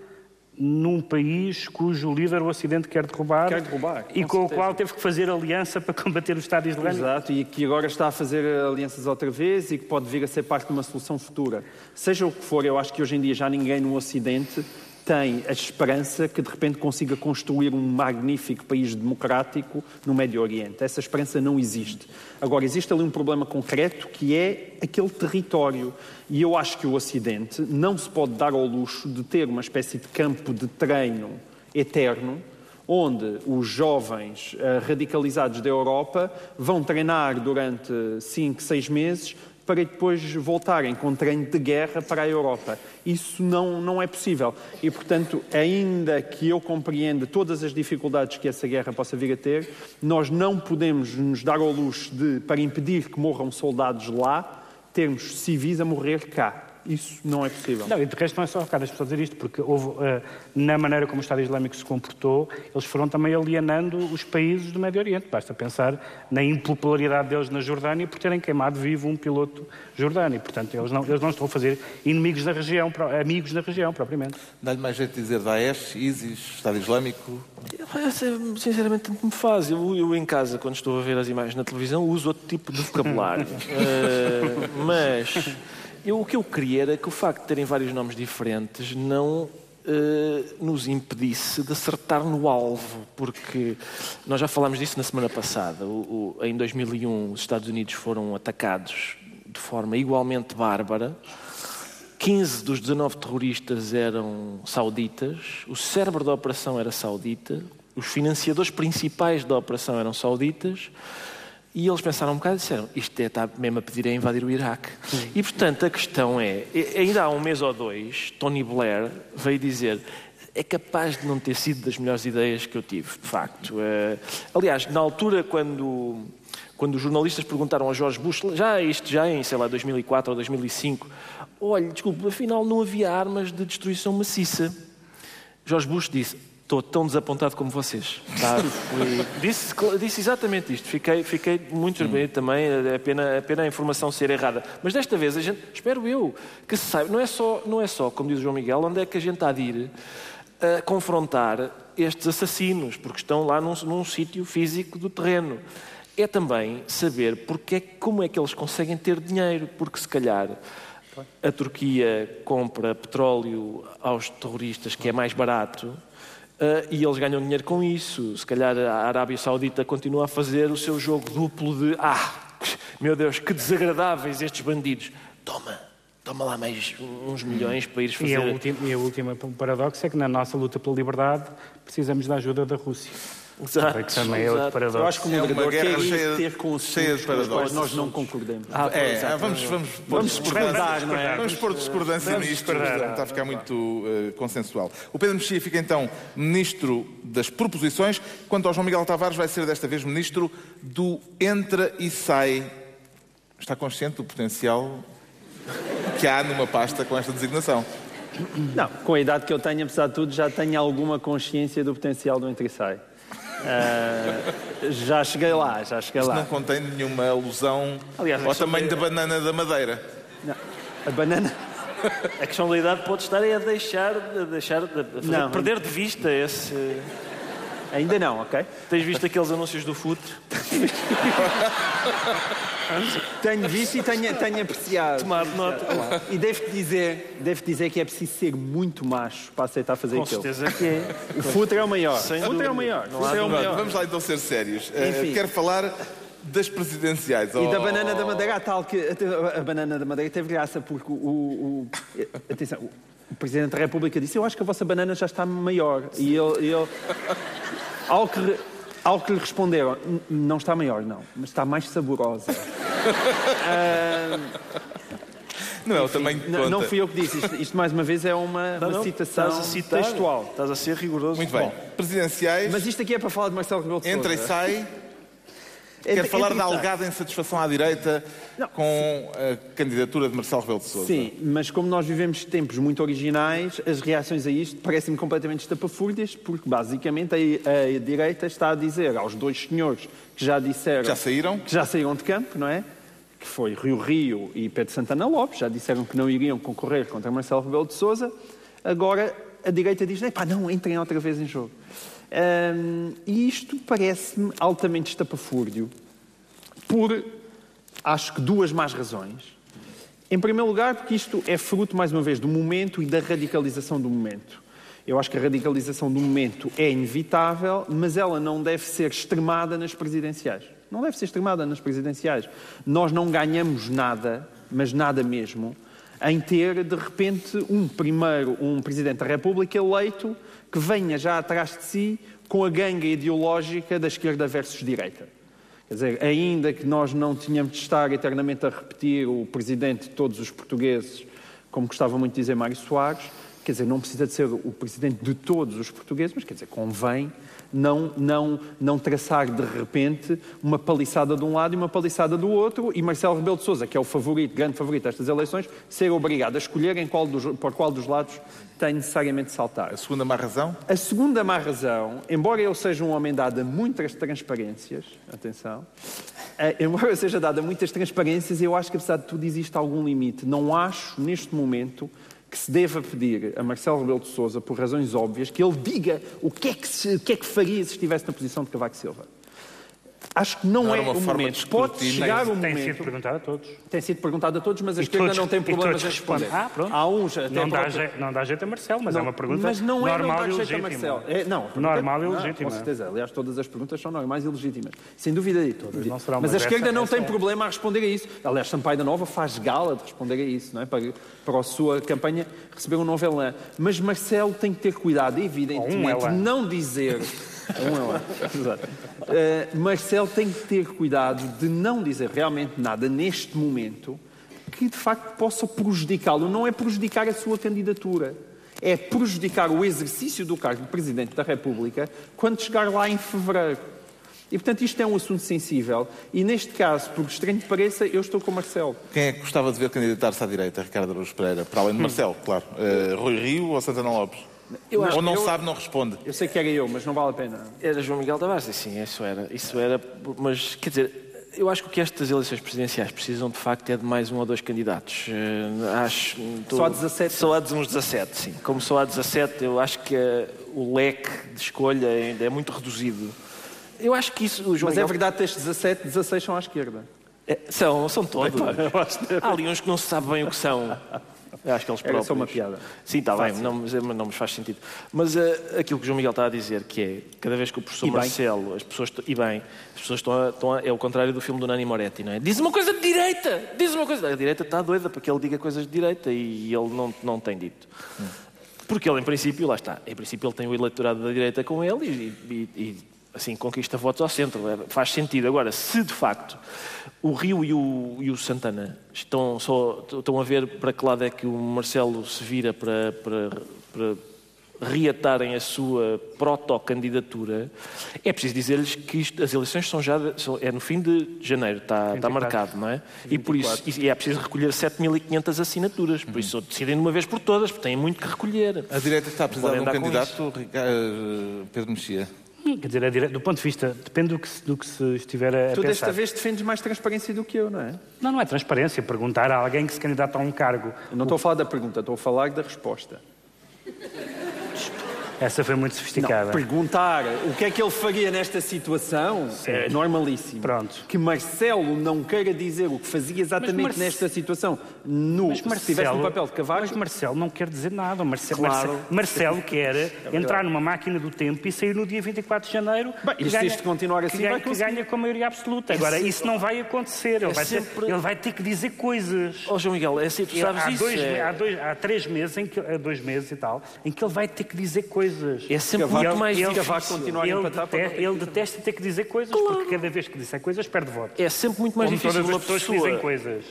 Speaker 4: num país cujo líder o Ocidente quer derrubar,
Speaker 3: Quer derrubar,
Speaker 4: e
Speaker 3: com
Speaker 4: com o qual teve que fazer aliança para combater o Estado Islâmico.
Speaker 3: Exato, e que agora está a fazer alianças outra vez e que pode vir a ser parte de uma solução futura. Seja o que for, eu acho que hoje em dia já ninguém no Ocidente tem a esperança que de repente consiga construir um magnífico país democrático no Médio Oriente. Essa esperança não existe. Agora, existe ali um problema concreto que é aquele território. E eu acho que o Ocidente não se pode dar ao luxo de ter uma espécie de campo de treino eterno onde os jovens eh, radicalizados da Europa vão treinar durante 5, 6 meses para depois voltarem com treino de guerra para a Europa. Isso não, não é possível. E, portanto, ainda que eu compreenda todas as dificuldades que essa guerra possa vir a ter, nós não podemos nos dar ao luxo de, para impedir que morram soldados lá, termos civis a morrer cá. Isso não é possível.
Speaker 4: Não, e de resto não é só cara, as pessoas dizer isto, porque houve, eh, na maneira como o Estado Islâmico se comportou, eles foram também alienando os países do Médio Oriente. Basta pensar na impopularidade deles na Jordânia por terem queimado vivo um piloto jordano. E, portanto, eles não, eles não estão a fazer inimigos na região, amigos na região, propriamente.
Speaker 1: Dá-lhe mais jeito de dizer Daesh, ISIS, Estado Islâmico?
Speaker 2: Eu, Sinceramente, tanto me faz. Eu, eu, em casa, quando estou a ver as imagens na televisão, uso outro tipo de vocabulário. *laughs* Eh, mas eu, o que eu queria era que o facto de terem vários nomes diferentes não eh, nos impedisse de acertar no alvo, porque nós já falámos disso na semana passada. O- o- em 2001, os Estados Unidos foram atacados de forma igualmente bárbara. 15 dos 19 terroristas eram sauditas, o cérebro da operação era saudita, os financiadores principais da operação eram sauditas, e eles pensaram um bocado e disseram: Isto é, está mesmo a pedir a invadir o Iraque. E portanto a questão é: ainda há um mês ou dois, Tony Blair veio dizer. É capaz de não ter sido das melhores ideias que eu tive, de facto. Eh, aliás, na altura, quando quando os jornalistas perguntaram a George Bush, já isto já em, sei lá, 2004 ou 2005, olha, desculpe, afinal não havia armas de destruição maciça. George Bush disse, estou tão desapontado como vocês. Tá? Disse, disse, exatamente isto. Fiquei, fiquei muito surpreendido também. É pena, é pena a informação ser errada. Mas desta vez, a gente, espero eu, que se saiba, não é só, não é só como diz o João Miguel, onde é que a gente há de ir a confrontar estes assassinos, porque estão lá num, num sítio físico do terreno. É também saber porque, como é que eles conseguem ter dinheiro, porque se calhar a Turquia compra petróleo aos terroristas que é mais barato Uh, e eles ganham dinheiro com isso. Se calhar a Arábia Saudita continua a fazer o seu jogo duplo de ah, meu Deus, que desagradáveis estes bandidos. Toma, toma lá mais uns milhões para ires fazer.
Speaker 4: E a última, e a última paradoxo é que na nossa luta pela liberdade precisamos da ajuda da Rússia.
Speaker 2: Exato, que
Speaker 3: também
Speaker 2: é outro
Speaker 3: paradoxo. Eu acho que o moderador é quer cheia, ter com os cheia de paradoxos. Nós não concordemos.
Speaker 1: Ah, é, é vamos, vamos,
Speaker 3: vamos discordar, não é?
Speaker 1: Vamos pôr discordância nisto, está a ficar muito uh, consensual. O Pedro Mexia fica então ministro das proposições, quanto ao João Miguel Tavares vai ser desta vez ministro do entra e sai. Está consciente do potencial que há numa pasta com esta designação?
Speaker 3: Não, com a idade que eu tenho, apesar de tudo, já tenho alguma consciência do potencial do entra e sai. Uh, já cheguei lá, já cheguei
Speaker 1: Isto
Speaker 3: lá.
Speaker 1: não contém nenhuma alusão Aliás, ao tamanho da banana da madeira.
Speaker 3: Não. A banana.
Speaker 2: A questão da idade pode estar é a deixar, a deixar a não, perder de vista esse.
Speaker 3: Ainda não, ok?
Speaker 2: Tens visto aqueles anúncios do FUT? *laughs*
Speaker 3: tenho visto e tenho, tenho apreciado.
Speaker 2: Tomar nota.
Speaker 3: E devo-te dizer, devo dizer que é preciso ser muito macho para aceitar fazer
Speaker 2: Com
Speaker 3: aquilo.
Speaker 2: Com certeza que é.
Speaker 3: O FUT é o maior. Sem o FUT é o maior.
Speaker 1: Não é o maior. Vamos lá então ser sérios. Uh, quero falar das presidenciais.
Speaker 3: E oh. da banana da Madeira, a tal que a, a banana da Madeira teve graça, porque o, o, o atenção, o Presidente da República disse: Eu acho que a vossa banana já está maior. E ele, ele ao, que, ao que lhe responderam: Não está maior, não, mas está mais saborosa. uh,
Speaker 1: não é o tamanho que
Speaker 3: conta. Não fui eu que disse. Isto, isto mais uma vez, é uma, não, uma não, citação estás a citar, textual.
Speaker 2: Estás a ser rigoroso.
Speaker 1: Muito bem. Bom, Presidenciais.
Speaker 3: Mas isto aqui é para falar de Marcelo Rebelo de Sousa.
Speaker 1: Entra e sai. É, Quer falar da alegada insatisfação à direita não. com a candidatura de Marcelo Rebelo de Sousa?
Speaker 3: Sim, mas como nós vivemos tempos muito originais, as reações a isto parecem-me completamente estapafúrdias, porque basicamente a, a, direita está a dizer aos dois senhores que já disseram...
Speaker 1: Já saíram?
Speaker 3: Que já saíram de campo, não é? Que foi Rio Rio e Pedro Santana Lopes, já disseram que não iriam concorrer contra Marcelo Rebelo de Sousa. Agora a direita diz, pá, não, entrem outra vez em jogo. Um, e isto parece-me altamente estapafúrdio, por, acho que, duas más razões. Em primeiro lugar, porque isto é fruto, mais uma vez, do momento e da radicalização do momento. Eu acho que a radicalização do momento é inevitável, mas ela não deve ser extremada nas presidenciais. Não deve ser extremada nas presidenciais. Nós não ganhamos nada, mas nada mesmo, em ter, de repente, um primeiro, um Presidente da República eleito que venha já atrás de si com a ganga ideológica da esquerda versus direita. Quer dizer, ainda que nós não tínhamos de estar eternamente a repetir o presidente de todos os portugueses, como gostava muito de dizer Mário Soares, quer dizer, não precisa de ser o presidente de todos os portugueses, mas quer dizer, convém não, não, não traçar de repente uma paliçada de um lado e uma paliçada do outro, e Marcelo Rebelo de Sousa, que é o favorito, grande favorito destas eleições, ser obrigado a escolher em qual dos, por qual dos lados tem necessariamente de saltar.
Speaker 1: A segunda má razão?
Speaker 3: A segunda má razão, embora eu seja um homem dado a muitas transparências, atenção, eh, embora eu seja dado a muitas transparências, eu acho que apesar de tudo existe algum limite. Não acho, neste momento, que se deva pedir a Marcelo Rebelo de Sousa, por razões óbvias, que ele diga o que é que, se, o que, é que faria se estivesse na posição de Cavaco Silva. Acho que não, não é o momento. Pode chegar o momento.
Speaker 4: Tem sido perguntado a todos.
Speaker 3: Tem sido perguntado a todos, mas a esquerda não tem problemas em responder.
Speaker 4: Ah, pronto.
Speaker 3: Há uns
Speaker 4: não, dá jeito, não dá jeito a Marcelo, mas é não, é uma pergunta mas não é normal não dá jeito a Marcelo.
Speaker 3: É, não,
Speaker 4: normal e legítima.
Speaker 3: Com certeza. Aliás, todas as perguntas são normais e legítimas. Sem dúvida.
Speaker 4: Todas não
Speaker 3: mas, mas a esquerda essa, não essa tem é. problema a responder a isso. Aliás, Sampaio da Nova faz gala de responder a isso, não é? Para, para a sua campanha receber um novo elan. Mas Marcelo tem que ter cuidado, evidentemente, um não dizer *laughs* um é lá. Exato. Uh, Marcelo tem que ter cuidado de não dizer realmente nada neste momento que de facto possa prejudicá-lo. Não é prejudicar a sua candidatura, é prejudicar o exercício do cargo de Presidente da República quando chegar lá em fevereiro. E, portanto, isto é um assunto sensível. E, neste caso, por estranho que pareça, eu estou com o Marcelo.
Speaker 1: Quem é que gostava de ver candidatar-se à direita, Ricardo Araújo Pereira? Para além de Marcelo, claro. Uh, Rui Rio ou Santana Lopes?
Speaker 3: Eu
Speaker 1: ou não
Speaker 3: eu,
Speaker 1: sabe, não responde.
Speaker 3: Eu sei que era eu, mas não vale a pena.
Speaker 2: Era João Miguel Tavares, sim, isso era. Isso era, mas quer dizer, eu acho que o que estas eleições presidenciais precisam de facto é de mais um ou dois candidatos. Uh, acho,
Speaker 3: tô, só há 17?
Speaker 2: Só há uns 17, sim. Como só há 17, eu acho que uh, o leque de escolha ainda é muito reduzido. Eu acho que isso. O João
Speaker 3: mas
Speaker 2: Miguel...
Speaker 3: é verdade que estes 17, 16 são à esquerda.
Speaker 2: É, são, são todos. Há ali uns que não se sabe bem o que são. Acho que eles próprios.
Speaker 3: Era só uma piada.
Speaker 2: Sim, está bem, não, mas não me faz sentido. Mas uh, aquilo que o João Miguel está a dizer, que é cada vez que o professor Marcelo, as pessoas, e bem, as pessoas estão a, estão a, é o contrário do filme do Nani Moretti, não é? Diz uma coisa de direita, diz uma coisa. A direita está doida para que ele diga coisas de direita e ele não, não tem dito. Hum. Porque ele, em princípio, lá está, em princípio ele tem o eleitorado da direita com ele e, e, e assim conquista votos ao centro. É, faz sentido. Agora, se de facto o Rio e o, e o Santana estão, só, estão a ver para que lado é que o Marcelo se vira para, para, para reatarem a sua proto-candidatura, é preciso dizer-lhes que isto, as eleições são já são, é no fim de janeiro, está, está marcado, não é? 24. E por isso e é preciso recolher 7.500 assinaturas, por isso decidem de uma vez por todas, porque têm muito que recolher.
Speaker 1: A direita está a precisar de um candidato, eh, Pedro Mexia.
Speaker 4: Quer dizer, do ponto de vista, depende do que, do que se estiver a,
Speaker 3: tu
Speaker 4: pensar.
Speaker 3: desta vez defendes mais transparência do que eu, não é?
Speaker 4: Não, não é transparência. Perguntar a alguém que se candidata a um cargo.
Speaker 3: Eu não o... estou a falar da pergunta, estou a falar da resposta.
Speaker 4: Essa foi muito sofisticada.
Speaker 3: Não, perguntar o que é que ele faria nesta situação Sim. é normalíssimo.
Speaker 4: Pronto.
Speaker 3: Que Marcelo não queira dizer o que fazia exatamente Marce... nesta situação no,
Speaker 4: mas Marcelo, se estivesse no papel de Cavaco. Mas Marcelo não quer dizer nada. Marcelo, claro. Marcelo, Marcelo quer é entrar numa máquina do tempo e sair no dia 24 de janeiro.
Speaker 3: Bem, que ganha, isto continuar assim,
Speaker 4: que ganha, que ganha com a maioria absoluta. Agora, é isso não vai acontecer. Ele, é vai sempre... ter, ele vai ter que dizer coisas.
Speaker 2: Ó oh, João Miguel, é assim, tu sabes
Speaker 4: há
Speaker 2: isso.
Speaker 4: Dois,
Speaker 2: é...
Speaker 4: há, dois, há três meses, em que, dois meses e tal, em que ele vai ter que dizer coisas coisas.
Speaker 2: É sempre Cavaco, muito mais
Speaker 3: ele, difícil. Continuar
Speaker 4: ele,
Speaker 3: detesta,
Speaker 4: ele detesta ter que dizer coisas, claro. porque cada vez que disser coisas perde voto.
Speaker 2: É sempre muito mais
Speaker 4: Como
Speaker 2: difícil
Speaker 4: todas as pessoas pessoa... dizem coisas.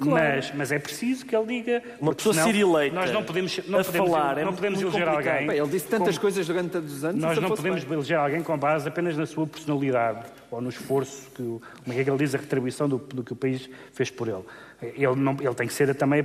Speaker 4: Claro. Mas, mas é preciso que ele diga...
Speaker 2: Uma pessoa ser eleita
Speaker 4: Nós não podemos, não
Speaker 2: a
Speaker 4: podemos,
Speaker 2: falar,
Speaker 4: não
Speaker 2: é
Speaker 4: podemos eleger alguém...
Speaker 3: Bem, ele disse tantas como... coisas durante tantos anos...
Speaker 4: Nós não podemos bem. eleger alguém com base apenas na sua personalidade ou no esforço que, é que ele diz, a retribuição do, do que o país fez por ele. Ele, não, ele, tem que ser também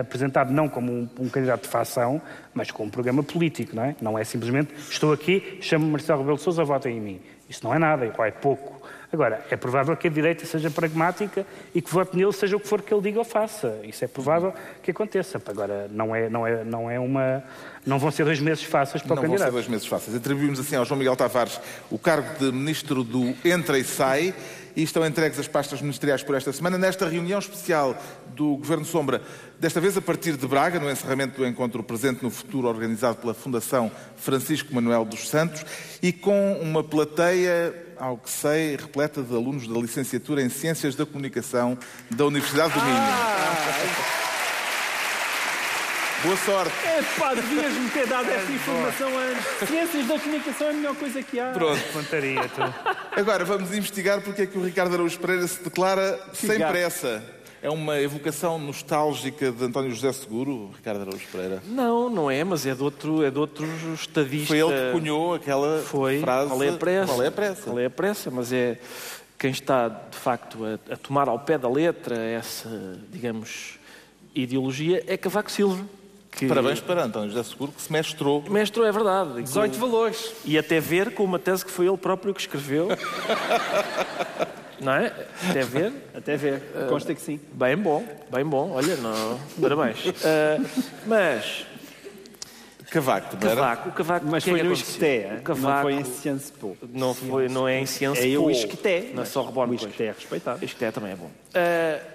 Speaker 4: apresentado não como um, um, candidato de facção, mas como um programa político, não é? Não é simplesmente estou aqui, chamo-me Marcelo Rebelo de Sousa, votem em mim. Isso não é nada, é pouco. Agora, é provável que a direita seja pragmática e que vote nele seja o que for que ele diga ou faça. Isso é provável que aconteça. Agora, não é, não é, não é uma... Não vão ser dois meses fáceis para
Speaker 1: não
Speaker 4: o candidato.
Speaker 1: Não vão ser dois meses fáceis. Atribuímos assim ao João Miguel Tavares o cargo de Ministro do Entra e Sai e estão entregues as pastas ministeriais por esta semana, nesta reunião especial do Governo Sombra, desta vez a partir de Braga, no encerramento do encontro presente no futuro organizado pela Fundação Francisco Manuel dos Santos e com uma plateia, ao que sei, repleta de alunos da licenciatura em Ciências da Comunicação da Universidade do Minho. Ah! Boa sorte.
Speaker 3: É pá, devias-me ter dado *laughs* esta informação antes. Ciências da comunicação é a melhor coisa que há.
Speaker 1: Pronto.
Speaker 4: Contaria, tu.
Speaker 1: Agora vamos investigar porque é que o Ricardo Araújo Pereira se declara sem pressa. É uma evocação nostálgica de António José Seguro, Ricardo Araújo Pereira?
Speaker 2: Não, não é, mas é de outro, é de outro estadista.
Speaker 1: Foi ele que cunhou aquela
Speaker 2: Foi.
Speaker 1: frase.
Speaker 2: Qual é a pressa?
Speaker 1: Qual é a pressa?
Speaker 2: Qual é a pressa? Mas é quem está, de facto, a, a tomar ao pé da letra essa, digamos, ideologia é Cavaco Silva.
Speaker 1: Que... Parabéns para António José Seguro, que se mestrou.
Speaker 2: Mestrou, é verdade.
Speaker 3: 18 valores.
Speaker 2: E até ver com uma tese que foi ele próprio que escreveu. *laughs* Não é? Até ver?
Speaker 3: Até ver. Uh, Consta que sim.
Speaker 2: Bem bom, bem bom. Olha, não... parabéns. Uh, *laughs* mas...
Speaker 1: Cavaco,
Speaker 2: não Cavaco, o Cavaco,
Speaker 3: mas foi
Speaker 2: é
Speaker 3: no Isqueté,
Speaker 2: Cavaco,
Speaker 3: não foi em Sciences Po.
Speaker 2: Não, foi, não é em Sciences
Speaker 3: é
Speaker 2: Po.
Speaker 3: É o Isqueté.
Speaker 2: Na Sorbonne.
Speaker 3: O Isqueté é respeitado.
Speaker 2: Isqueté também é bom. Uh,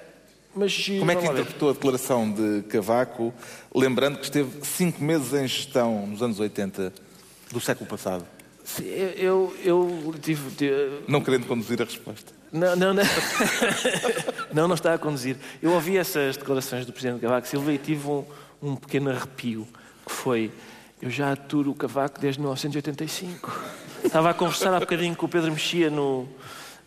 Speaker 2: mas,
Speaker 1: Como é que interpretou a declaração de Cavaco, lembrando que esteve cinco meses em gestão nos anos 80 do século passado?
Speaker 2: Sim, eu, eu tive, tive...
Speaker 1: Não querendo conduzir a resposta.
Speaker 2: Não, não, não. *laughs* não, não está a conduzir. Eu ouvi essas declarações do Presidente Cavaco Silva e tive um, um pequeno arrepio, que foi, eu já aturo o Cavaco desde 1985. Estava a conversar há bocadinho com o Pedro Mexia no,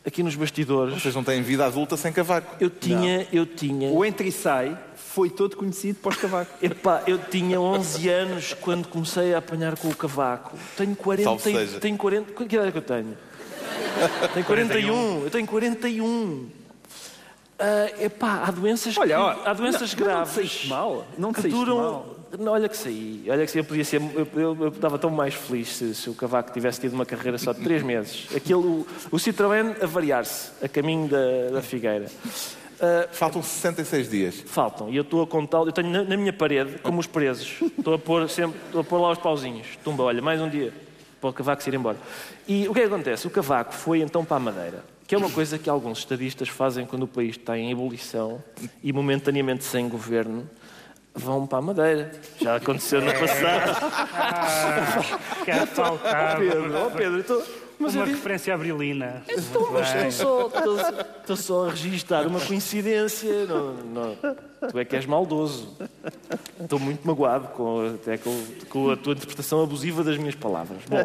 Speaker 2: aqui nos bastidores.
Speaker 1: Vocês não têm vida adulta sem cavaco.
Speaker 2: Eu tinha, não. eu tinha.
Speaker 3: O entre e sai foi todo conhecido pós cavaco. *laughs*
Speaker 2: Epá, eu tinha 11 anos quando comecei a apanhar com o cavaco. Tenho 40, tenho 40, que idade é que eu tenho? tenho 41. Eu tenho 41. Uh, epá, há doenças,
Speaker 3: Olha,
Speaker 2: que-
Speaker 3: ó,
Speaker 2: há doenças
Speaker 3: não- não
Speaker 2: graves.
Speaker 3: te saíste mal, não te
Speaker 2: que duram.
Speaker 3: mal.
Speaker 2: Olha que saí. Olha que saí. Eu podia ser. Eu, eu, eu estava tão mais feliz se, se o Cavaco tivesse tido uma carreira só de 3 meses. Aquilo, o, o Citroën a variar-se a caminho da, da Figueira. Uh,
Speaker 1: Faltam 66 dias.
Speaker 2: Faltam. E eu estou a contar, eu tenho na, na minha parede, como os presos, estou a pôr sempre, estou a pôr lá os pauzinhos. Tumba, olha, mais um dia para o cavaco se ir embora. E o que é que acontece? O cavaco foi então para a Madeira, que é uma coisa que alguns estadistas fazem quando o país está em ebulição e momentaneamente sem governo. Vão para a Madeira. Já aconteceu no passado. *laughs*
Speaker 4: Que faltava.
Speaker 2: Pedro, oh Pedro, estou. Mas
Speaker 4: uma referência à brilina.
Speaker 2: Estou, mas estou só, estou, estou só a registrar uma coincidência. Não, não, tu é que és maldoso. Estou muito magoado com, até com, com a tua interpretação abusiva das minhas palavras. Bom,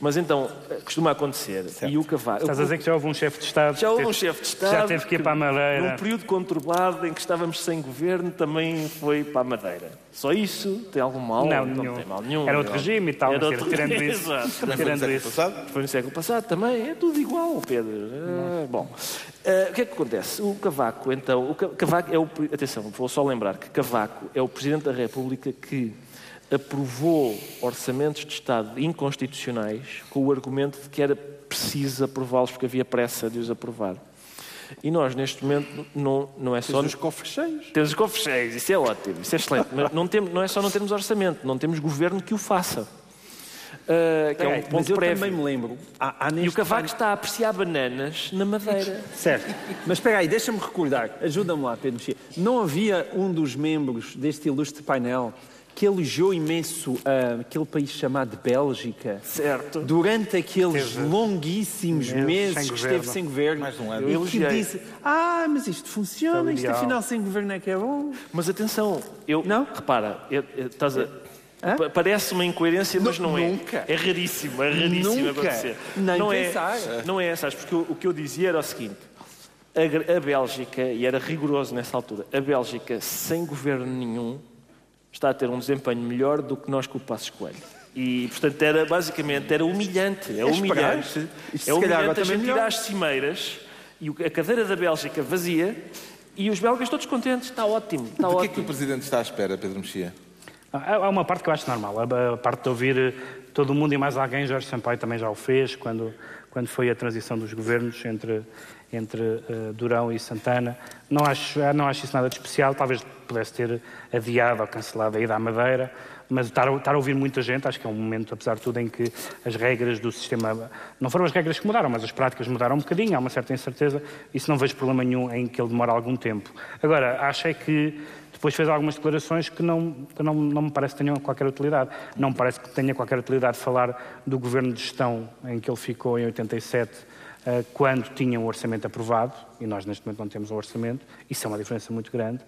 Speaker 2: mas então, costuma acontecer. E o cavalo.
Speaker 4: Estás a dizer que já houve um chefe de Estado.
Speaker 2: Já houve um
Speaker 4: teve-
Speaker 2: chefe de Estado.
Speaker 4: Já teve que ir para a Madeira.
Speaker 2: Num período conturbado em que estávamos sem governo, também foi para a Madeira. Só isso tem algum mal?
Speaker 4: Não,
Speaker 2: não
Speaker 4: nenhum.
Speaker 2: tem mal nenhum.
Speaker 4: Era outro
Speaker 2: Não.
Speaker 4: regime e tal,
Speaker 2: Era outro
Speaker 4: tirando
Speaker 2: regime,
Speaker 4: isso.
Speaker 1: Também foi no século
Speaker 4: isso.
Speaker 1: passado.
Speaker 2: Foi no século passado também, é tudo igual, Pedro. Ah, bom, Ah, o que é que acontece? O Cavaco, então, o Ca- Cavaco é o. pre- Atenção, vou só lembrar que Cavaco é o Presidente da República que aprovou orçamentos de Estado inconstitucionais com o argumento de que era preciso aprová-los porque havia pressa de os aprovar. E nós, neste momento, não, não é só.
Speaker 3: Tens os cofres cheios.
Speaker 2: Temos os cofres cheios, isso é ótimo, isso é excelente. Mas não, temos, não é só não termos orçamento, não temos governo que o faça. Ah, que é um ponto
Speaker 3: mas eu
Speaker 2: prévio.
Speaker 3: também me lembro. Há, há
Speaker 2: E o Cavaco está a apreciar bananas na Madeira. *laughs*
Speaker 3: Certo. Mas espera aí, deixa-me recordar. Ajuda-me lá, Pedro Mexia. Não havia um dos membros deste ilustre painel que elogiou imenso ah, aquele país chamado Bélgica
Speaker 2: Certo.
Speaker 3: durante aqueles
Speaker 4: Teve
Speaker 3: longuíssimos
Speaker 4: meses
Speaker 3: meses
Speaker 4: sem
Speaker 3: que
Speaker 4: governo.
Speaker 3: esteve sem governo.
Speaker 1: Mais um ano.
Speaker 3: E
Speaker 2: Eu
Speaker 3: que
Speaker 2: elogiei.
Speaker 3: disse, ah, mas isto funciona, isto
Speaker 4: Ideal.
Speaker 3: afinal sem governo é que é bom.
Speaker 2: Mas atenção, eu.
Speaker 3: Não?
Speaker 2: Repara, eu- eu- estás a.
Speaker 3: Hã?
Speaker 2: pa- Parece uma incoerência, mas não é.
Speaker 3: Nunca.
Speaker 2: É raríssimo, é raríssimo
Speaker 3: Nunca.
Speaker 2: acontecer.
Speaker 3: Nem
Speaker 2: não
Speaker 3: pensar.
Speaker 2: É, não é, sabes? Porque o, o que eu dizia era o seguinte: a, a Bélgica, e era rigoroso nessa altura, a Bélgica, sem governo nenhum, está a ter um desempenho melhor do que nós com o Passos Coelho. E, portanto, era basicamente era humilhante. É,
Speaker 3: É
Speaker 2: humilhante.
Speaker 3: Isto,
Speaker 2: É humilhante a gente ir às cimeiras e o- a cadeira da Bélgica vazia e os belgas todos contentes. Está ótimo. Está
Speaker 1: Do que é que
Speaker 2: ótimo.
Speaker 1: o Presidente está à espera, Pedro Mexia?
Speaker 4: Há há uma parte que eu acho normal, a parte de ouvir eh, todo o mundo e mais alguém, Jorge Sampaio também já o fez, quando, quando foi a transição dos governos entre, entre eh, Durão e Santana. Não acho, não acho isso nada de especial, talvez pudesse ter adiado ou cancelado a ida à Madeira, mas estar, a- estar a ouvir muita gente, acho que é um momento, apesar de tudo, em que as regras do sistema, não foram as regras que mudaram, mas as práticas mudaram um bocadinho, há uma certa incerteza, isso não vejo problema nenhum em que ele demore algum tempo. Agora, acho é que depois fez algumas declarações que não, que não, não me parece que tenham qualquer utilidade. Não me parece que tenha qualquer utilidade falar do governo de gestão em que ele ficou em 87, eh, quando tinha um orçamento aprovado, e nós neste momento não temos um orçamento, isso é uma diferença muito grande.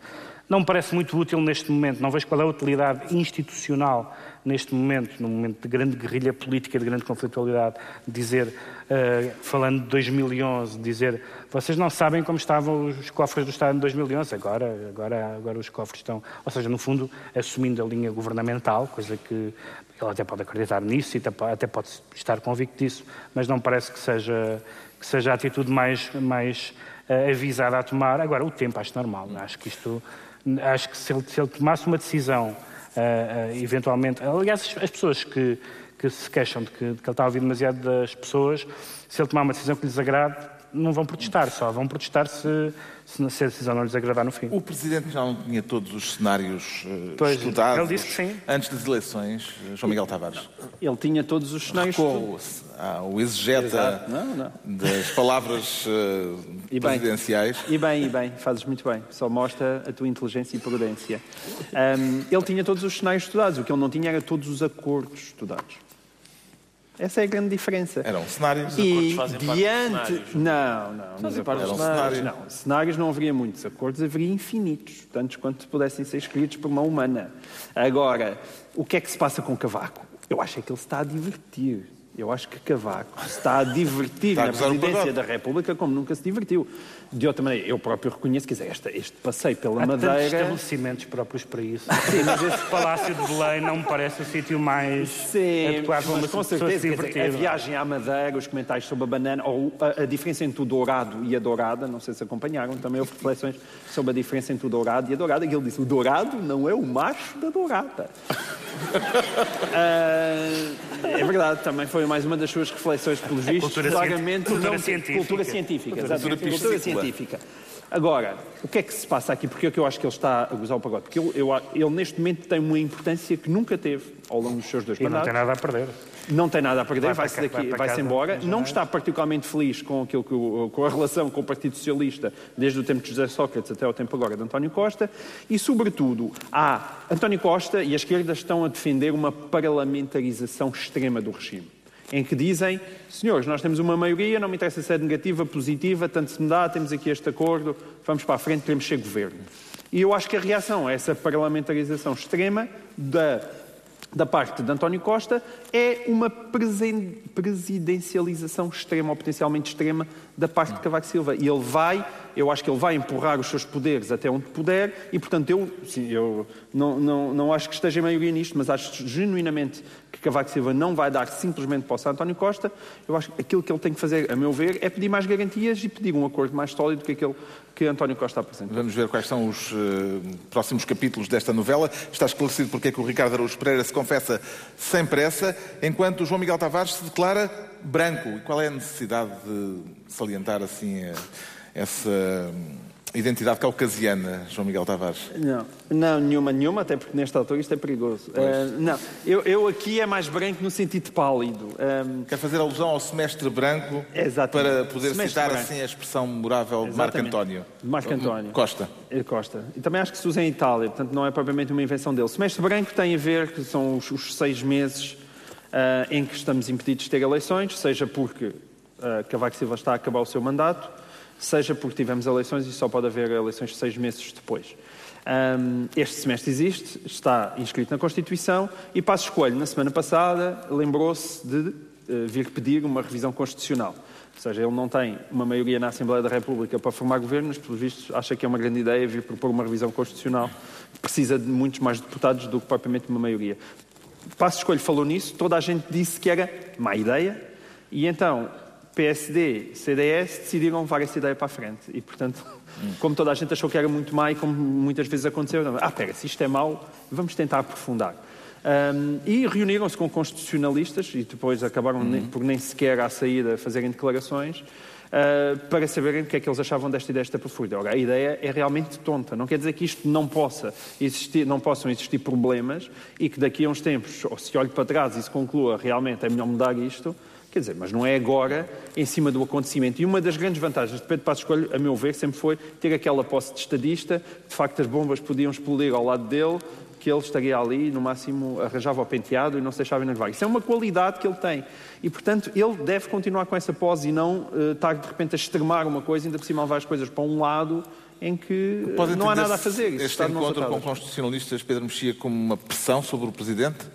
Speaker 4: Não me parece muito útil neste momento, não vejo qual é a utilidade institucional neste momento, num momento de grande guerrilha política, de grande conflitualidade, dizer, eh, falando de 2011, dizer, vocês não sabem como estavam os cofres do Estado em 2011, agora, agora, agora os cofres estão, ou seja, no fundo, assumindo a linha governamental, coisa que ele até pode acreditar nisso e até po- até pode estar convicto disso, mas não parece que seja, que seja a atitude mais, mais eh, avisada a tomar. Agora, o tempo acho normal, acho que isto, acho que se ele, se ele tomasse uma decisão Uh, uh, eventualmente. Aliás, as- as pessoas que, que se queixam de que, de que ele está a ouvir demasiado das pessoas, se ele tomar uma decisão que lhes agrade, não vão protestar, só vão protestar se, se, se a decisão não lhes agradar no fim.
Speaker 1: O Presidente já não tinha todos os cenários eh,
Speaker 4: Pois,
Speaker 1: estudados
Speaker 4: ele disse que sim.
Speaker 1: antes das eleições, eh, João Miguel Tavares.
Speaker 3: Ele tinha todos os cenários.
Speaker 1: Recuou-se ao exegeta
Speaker 3: Exato. Não, não.
Speaker 1: das palavras eh,
Speaker 3: E bem.
Speaker 1: presidenciais.
Speaker 3: E bem, e bem, fazes muito bem. Só mostra a tua inteligência e prudência. Ahm, ele tinha todos os cenários estudados, o que ele não tinha era todos os acordos estudados. Essa é a grande diferença.
Speaker 1: Eram cenários.
Speaker 3: E
Speaker 2: fazem parte dos
Speaker 3: diante.
Speaker 2: cenários.
Speaker 3: Não, não.
Speaker 2: Fazem parte dos
Speaker 3: acordos-
Speaker 1: cenários.
Speaker 3: Não, cenários não haveria muitos. Acordos haveria infinitos, tantos quanto pudessem ser escritos por mão humana. Agora, o que é que se passa com Cavaco? Eu acho é que ele se está a divertir. Eu acho que Cavaco está a divertir
Speaker 1: Está a
Speaker 3: na presidência da República como nunca se divertiu. De outra maneira, eu próprio reconheço, quer dizer, este, este passeio pela
Speaker 4: Há
Speaker 3: Madeira...
Speaker 4: estabelecimentos próprios para isso. *laughs* Sim, mas esse Palácio de Belém não me parece o sítio mais
Speaker 3: Sim,
Speaker 4: adequado para uma
Speaker 3: com
Speaker 4: se
Speaker 3: certeza, quer dizer,
Speaker 4: divertir.
Speaker 3: a viagem à Madeira, os comentários sobre a banana, ou a, a diferença entre o dourado e a dourada, não sei se acompanharam, também houve reflexões sobre a diferença entre o dourado e a dourada, e ele disse, o dourado não é o macho da dourada. *laughs* Ah, é verdade, também foi mais uma das suas reflexões, pelos vistos,
Speaker 4: cultura
Speaker 3: claramente
Speaker 4: cien- cultura
Speaker 3: não-
Speaker 4: científica.
Speaker 3: cultura científica,
Speaker 1: Cultura
Speaker 3: exatamente, cultura científica. Agora, o que é que se passa aqui? Porque é que eu acho que ele está a gozar o pagode? Porque eu- eu- ele, neste momento, tem uma importância que nunca teve ao longo dos seus dois
Speaker 4: E não
Speaker 3: mandatos.
Speaker 4: tem nada a perder.
Speaker 3: Não tem nada a perder, vai-se daqui,
Speaker 4: vai para
Speaker 3: vai-se embora. Não está particularmente feliz com, aquilo que com a relação com o Partido Socialista, desde o tempo de José Sócrates até o tempo agora de António Costa. E, sobretudo, há António Costa e a esquerda estão a defender uma parlamentarização extrema do regime. Em que dizem, senhores, nós temos uma maioria, não me interessa se é negativa, positiva, tanto se me dá, temos aqui este acordo, vamos para a frente, queremos ser governo. E eu acho que a reação a essa parlamentarização extrema da da parte de António Costa é uma presidencialização extrema ou potencialmente extrema da parte de Cavaco Silva. E ele vai, eu acho que ele vai empurrar os seus poderes até onde puder e, portanto, eu, sim, eu não, não, não acho que esteja em maioria nisto, mas acho genuinamente que Cavaco Silva não vai dar simplesmente posse a António Costa. Eu acho que aquilo que ele tem que fazer, a meu ver, é pedir mais garantias e pedir um acordo mais sólido que aquele que António Costa apresentou.
Speaker 1: Vamos ver quais são os eh, próximos capítulos desta novela. Está esclarecido porque é que o Ricardo Araújo Pereira se confessa sem pressa, enquanto o João Miguel Tavares se declara branco. E qual é a necessidade de salientar assim eh, essa hum, identidade caucasiana, João Miguel Tavares?
Speaker 3: Não, não, nenhuma, nenhuma, até porque nesta altura isto é perigoso. Ah, não, eu, eu aqui é mais branco no sentido pálido. Ah,
Speaker 1: Quer fazer alusão ao semestre branco
Speaker 3: Exatamente.
Speaker 1: para poder
Speaker 3: Semestre
Speaker 1: citar
Speaker 3: branco.
Speaker 1: assim a expressão memorável de Marco. António.
Speaker 3: Marco António.
Speaker 1: Costa.
Speaker 3: eh, Costa. E também acho que se usa em Itália, portanto não é propriamente uma invenção dele. Semestre branco tem a ver, que são os, os seis meses ah, em que estamos impedidos de ter eleições, seja porque ah, Cavaco Silva está a acabar o seu mandato, seja porque tivemos eleições e só pode haver eleições seis meses depois. Ahm, este semestre existe, está inscrito na Constituição e Passos Coelho, na semana passada, lembrou-se de eh, vir pedir uma revisão constitucional. Ou seja, ele não tem uma maioria na Assembleia da República para formar governo, mas, pelos vistos, acha que é uma grande ideia vir propor uma revisão constitucional precisa de muitos mais deputados do que propriamente uma maioria. Passos Coelho falou nisso, toda a gente disse que era má ideia, e então PSD CDS decidiram levar essa ideia para a frente. E, portanto, como toda a gente achou que era muito má e como muitas vezes aconteceu, não, ah, pera, se isto é mau, vamos tentar aprofundar. Ahm, e reuniram-se com constitucionalistas e depois acabaram nem- por nem sequer à saída fazerem declarações ah, para saberem o que é que eles achavam desta ideia desta profunda. Ora, a ideia é realmente tonta. Não quer dizer que isto não possa existir, não possam existir problemas e que daqui a uns tempos, ou se olhe para trás e se conclua realmente é melhor mudar isto, Quer dizer, mas não é agora, em cima do acontecimento. E uma das grandes vantagens de Pedro Passos Coelho, a meu ver, sempre foi ter aquela posse de estadista. De facto, as bombas podiam explodir ao lado dele, que ele estaria ali, no máximo arranjava o penteado e não se deixava enervar. Isso é uma qualidade que ele tem. E, portanto, ele deve continuar com essa pose e não eh, estar, de repente, a extremar uma coisa, ainda por cima levar as coisas para um lado em que eh,
Speaker 1: Pode
Speaker 3: não há nada a fazer. Isso
Speaker 1: Este encontro com constitucionalistas, Pedro Mexia, como uma pressão sobre o Presidente?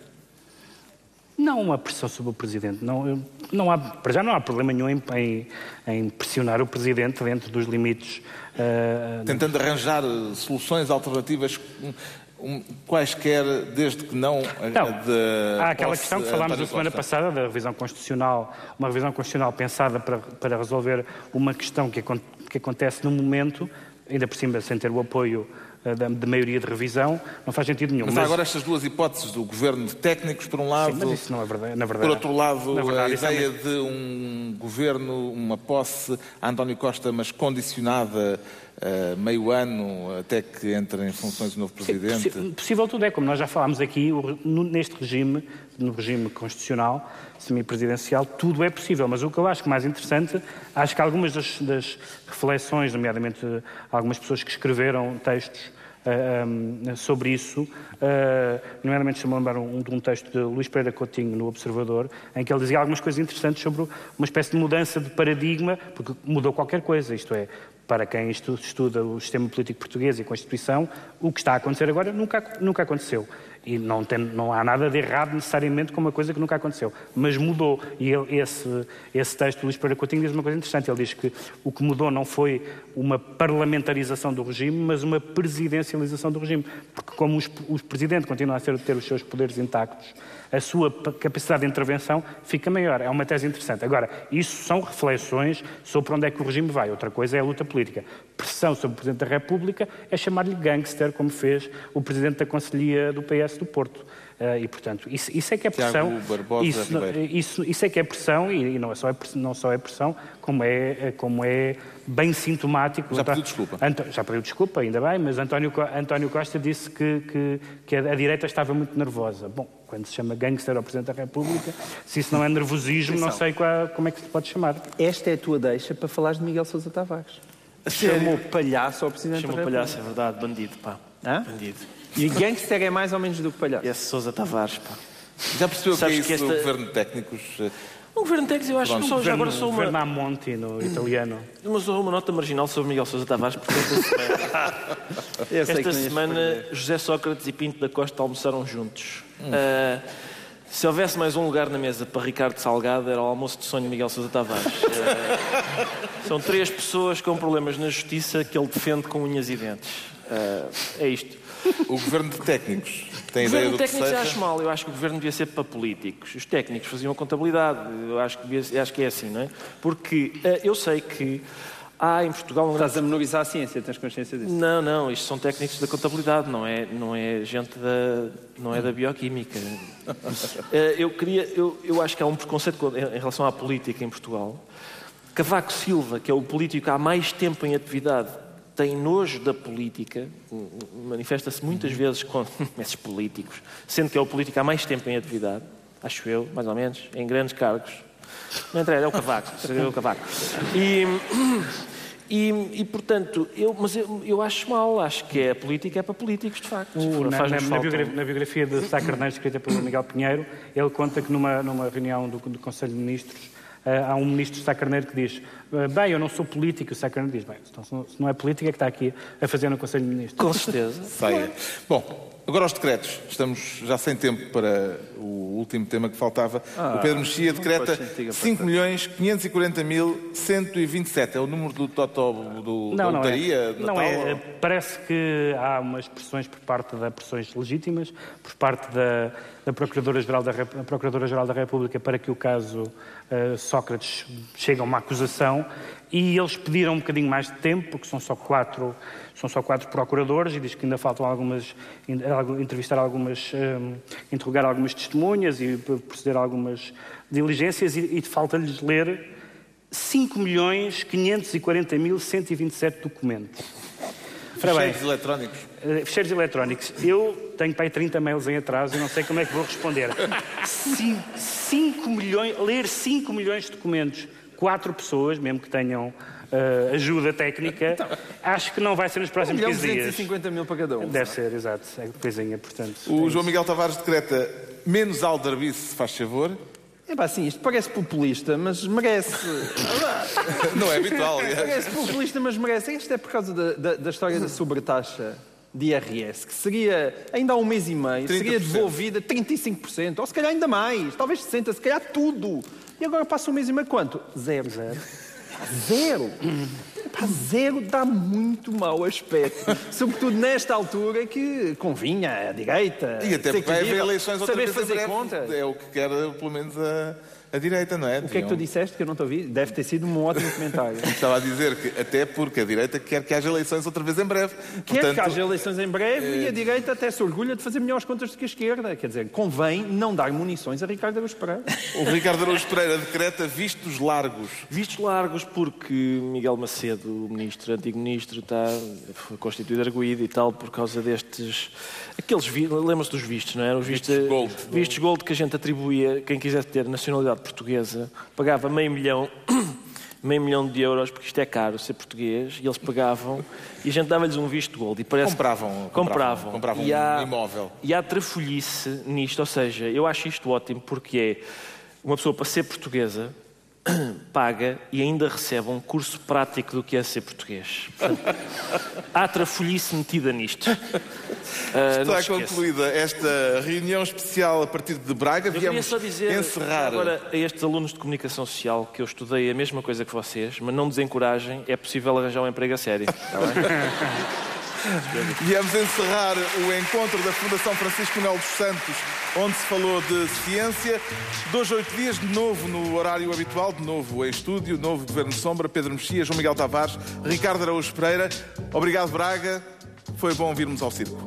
Speaker 4: Não uma pressão sobre o Presidente. Não, não há, para já não há problema nenhum em, em- em pressionar o Presidente dentro dos limites. ah,
Speaker 1: Tentando arranjar eh, soluções alternativas um, um, quaisquer, desde que não,
Speaker 4: Não,
Speaker 1: de
Speaker 4: há aquela questão que falámos na semana passada da revisão constitucional, uma revisão constitucional pensada para, para resolver uma questão que, que acontece no momento, ainda por cima sem ter o apoio da, da maioria de revisão, não faz sentido nenhum.
Speaker 1: Mas há agora estas duas hipóteses do governo de técnicos, por um lado,
Speaker 4: Sim, mas isso não é verdade. Na
Speaker 1: por
Speaker 4: verdade
Speaker 1: outro lado,
Speaker 4: verdade,
Speaker 1: a
Speaker 4: é
Speaker 1: ideia de um governo, uma posse a António Costa, mas condicionada a meio ano até que entre em funções o novo
Speaker 4: Sim,
Speaker 1: Presidente.
Speaker 4: possi- possível tudo é, como nós já falámos aqui, neste regime, no regime constitucional, semipresidencial, tudo é possível. Mas o que eu acho mais interessante, acho que algumas das, das reflexões, nomeadamente eh, algumas pessoas que escreveram textos ah, ah, sobre isso, ah, nomeadamente estou-me a lembrar um, de um texto de Luís Pereira Coutinho no Observador, em que ele dizia algumas coisas interessantes sobre uma espécie de mudança de paradigma, porque mudou qualquer coisa, isto é, para quem estu- estuda o sistema político português e a Constituição, o que está a acontecer agora nunca, nunca aconteceu. E não, tem, não há nada de errado necessariamente com uma coisa que nunca aconteceu. Mas mudou. E ele, esse, esse texto do Luís Pereira Coutinho diz uma coisa interessante. Ele diz que o que mudou não foi uma parlamentarização do regime, mas uma presidencialização do regime. Porque como os, o presidente continua a ter os seus poderes intactos, a sua capacidade de intervenção fica maior. É uma tese interessante. Agora, isso são reflexões sobre onde é que o regime vai. Outra coisa é a luta política. Pressão sobre o Presidente da República é chamar-lhe gangster, como fez o Presidente da Conselhia do PS do Porto. Uh, e, portanto, isso, isso, é que é pressão. Isso, isso, isso, é que é pressão, e, e não, é só é, não só é pressão, como é, é, como é bem sintomático.
Speaker 1: Já pediu desculpa.
Speaker 4: Anto, já pediu desculpa, ainda bem, mas António, António Costa disse que, que, que a, a, direita estava muito nervosa. Bom, quando se chama gangster ao Presidente da República, se isso não é nervosismo, não sei qual, como é que se pode chamar.
Speaker 3: Esta é a tua deixa para falares de Miguel Sousa Tavares. Chamou palhaço ao Presidente
Speaker 2: Chamou
Speaker 3: da
Speaker 2: República. Chamou palhaço, é verdade, bandido, pá.
Speaker 3: Hã?
Speaker 2: Bandido.
Speaker 3: E gangster é mais ou menos do que palhaço.
Speaker 2: Esse Sousa Tavares, pá.
Speaker 1: Já percebeu o que é isso que esta... do governo de técnicos?
Speaker 2: O governo de técnicos, eu acho que só, já agora sou uma...
Speaker 4: Governo Monte no italiano.
Speaker 2: Mas sou uma nota marginal sobre Miguel Sousa Tavares, porque esta semana, *laughs* esta semana José Sócrates e Pinto da Costa almoçaram juntos. Hum. Uh, se houvesse mais um lugar na mesa para Ricardo Salgado, era o almoço de sonho de Miguel Sousa Tavares. Uh, *laughs* são três pessoas com problemas na justiça que ele defende com unhas e dentes. Uh, é isto.
Speaker 1: O governo de técnicos tem
Speaker 2: o
Speaker 1: ideia
Speaker 2: do
Speaker 1: que
Speaker 2: seja? técnicos acho mal. Eu acho que o governo devia ser para políticos. Os técnicos faziam a contabilidade. Eu acho que, devia, acho que é assim, não é? Porque uh, eu sei que há em Portugal... Um
Speaker 3: Estás grande... a menorizar a ciência, tens consciência disso?
Speaker 2: Não, não. Isto são técnicos da contabilidade, não é, não é gente da, não é da bioquímica. uh, *laughs* eu, queria, eu, eu acho que há um preconceito em relação à política em Portugal. Cavaco Silva, que é o político que há mais tempo em atividade tem nojo da política, manifesta-se muitas vezes com *laughs* esses políticos, sendo que é o político há mais tempo em atividade, acho eu, mais ou menos, em grandes cargos. Não interessa, é o Cavaco, *laughs* é o Cavaco. E, *clears throat* e, e, portanto, eu, mas eu, eu, acho mal, acho que é, a política é para políticos, de facto.
Speaker 4: O, na, na, na, biografia, na, biografia, de Sá Carneiro, escrita pelo Miguel Pinheiro, ele conta que numa, numa reunião do, do Conselho de Ministros, há um ministro Sá Carneiro que diz eh, bem, eu não sou político, o Sá Carneiro diz, bem, então, se não é política é que está aqui a fazer no Conselho de Ministros.
Speaker 2: Com certeza.
Speaker 1: Saia. Bom, agora aos decretos. Estamos já sem tempo para o último tema que faltava. Ah, o Pedro Mexia decreta 5 milhões 540 mil 127. É o número do Totó do, não, da lotaria?
Speaker 4: Não, é. não é. Parece que há umas pressões por parte de pressões legítimas, por parte da, da Procuradora-Geral da, Procuradora da República para que o caso uh, Sócrates chegue a uma acusação e eles pediram um bocadinho mais de tempo, porque são só quatro, são só quatro procuradores e diz que ainda faltam algumas, entrevistar algumas, um, interrogar algumas testemunhas e proceder a algumas diligências e, e falta-lhes ler 5 milhões 540 mil 127 documentos.
Speaker 1: Ficheiros eletrónicos.
Speaker 4: Uh, ficheiros eletrónicos. Eu tenho para aí 30 mails em atraso e não sei como é que vou responder. 5 milhões, ler 5 milhões de documentos, quatro pessoas, mesmo que tenham uh, ajuda técnica, então, acho que não vai ser nos próximos 15 dias.
Speaker 3: 250 mil para cada um.
Speaker 4: Deve ser, exato. É coisinha, portanto.
Speaker 1: O é João Miguel Tavares decreta menos aldarbice, faz favor.
Speaker 3: É pá, sim, isto parece populista, mas merece. *laughs*
Speaker 1: Não é habitual,
Speaker 3: é. Parece populista, mas merece. Isto é por causa da, da, da história da sobretaxa de IRS, que seria, ainda há um mês e meio, 30%. seria devolvida 35%, ou se calhar ainda mais, talvez 60%, se calhar tudo. E agora passa um mês e meio quanto? Zero. Zero. Zero. Zero dá muito mau aspecto. *laughs* Sobretudo nesta altura que convinha à direita.
Speaker 1: E até porque vai haver eleições outra
Speaker 3: saber fazer conta.
Speaker 1: É o que quer, pelo menos, a a direita, não é?
Speaker 3: O que é que tu disseste que eu não te ouvi? Deve ter sido um ótimo comentário. *laughs*
Speaker 1: Estava a dizer que até porque a direita quer que haja eleições outra vez em breve.
Speaker 3: Quer Portanto, que haja eleições em breve é... e a direita até se orgulha de fazer melhores contas do que a esquerda. Quer dizer, convém não dar munições a Ricardo Araújo Pereira.
Speaker 1: O Ricardo Araújo Pereira decreta vistos largos.
Speaker 2: Vistos largos porque Miguel Macedo, o ministro, antigo ministro, está, foi constituído arguído e tal por causa destes... Aqueles... Lembra-se dos vistos, não é? Os
Speaker 1: vistos, vistos gold.
Speaker 2: Vistos gold que a gente atribuía, quem quisesse ter nacionalidade portuguesa pagava meio milhão, *coughs* meio milhão de euros, porque isto é caro ser português, e eles pagavam e a gente dava-lhes um visto de gold. E
Speaker 1: parece compravam, compravam, compravam e há, um imóvel.
Speaker 2: E há trafolhice nisto, ou seja, eu acho isto ótimo porque é uma pessoa para ser portuguesa *clears throat* paga e ainda recebe um curso prático do que é ser português. Portanto, há trafolhice metida nisto. *laughs*
Speaker 1: Uh, Está concluída esta reunião especial a partir de Braga.
Speaker 2: Eu queria só dizer encerrar... agora a estes alunos de comunicação social que eu estudei a mesma coisa que vocês, mas não desencorajem, é possível arranjar um emprego a sério. Está bem? *laughs* *laughs*
Speaker 1: Viemos encerrar o encontro da Fundação Francisco Manuel dos Santos, onde se falou de ciência. Dois, oito dias, de novo no horário habitual, de novo em estúdio, novo Governo Sombra, Pedro Mexia, João Miguel Tavares, Ricardo Araújo Pereira. Obrigado, Braga. Foi bom virmos ao circo.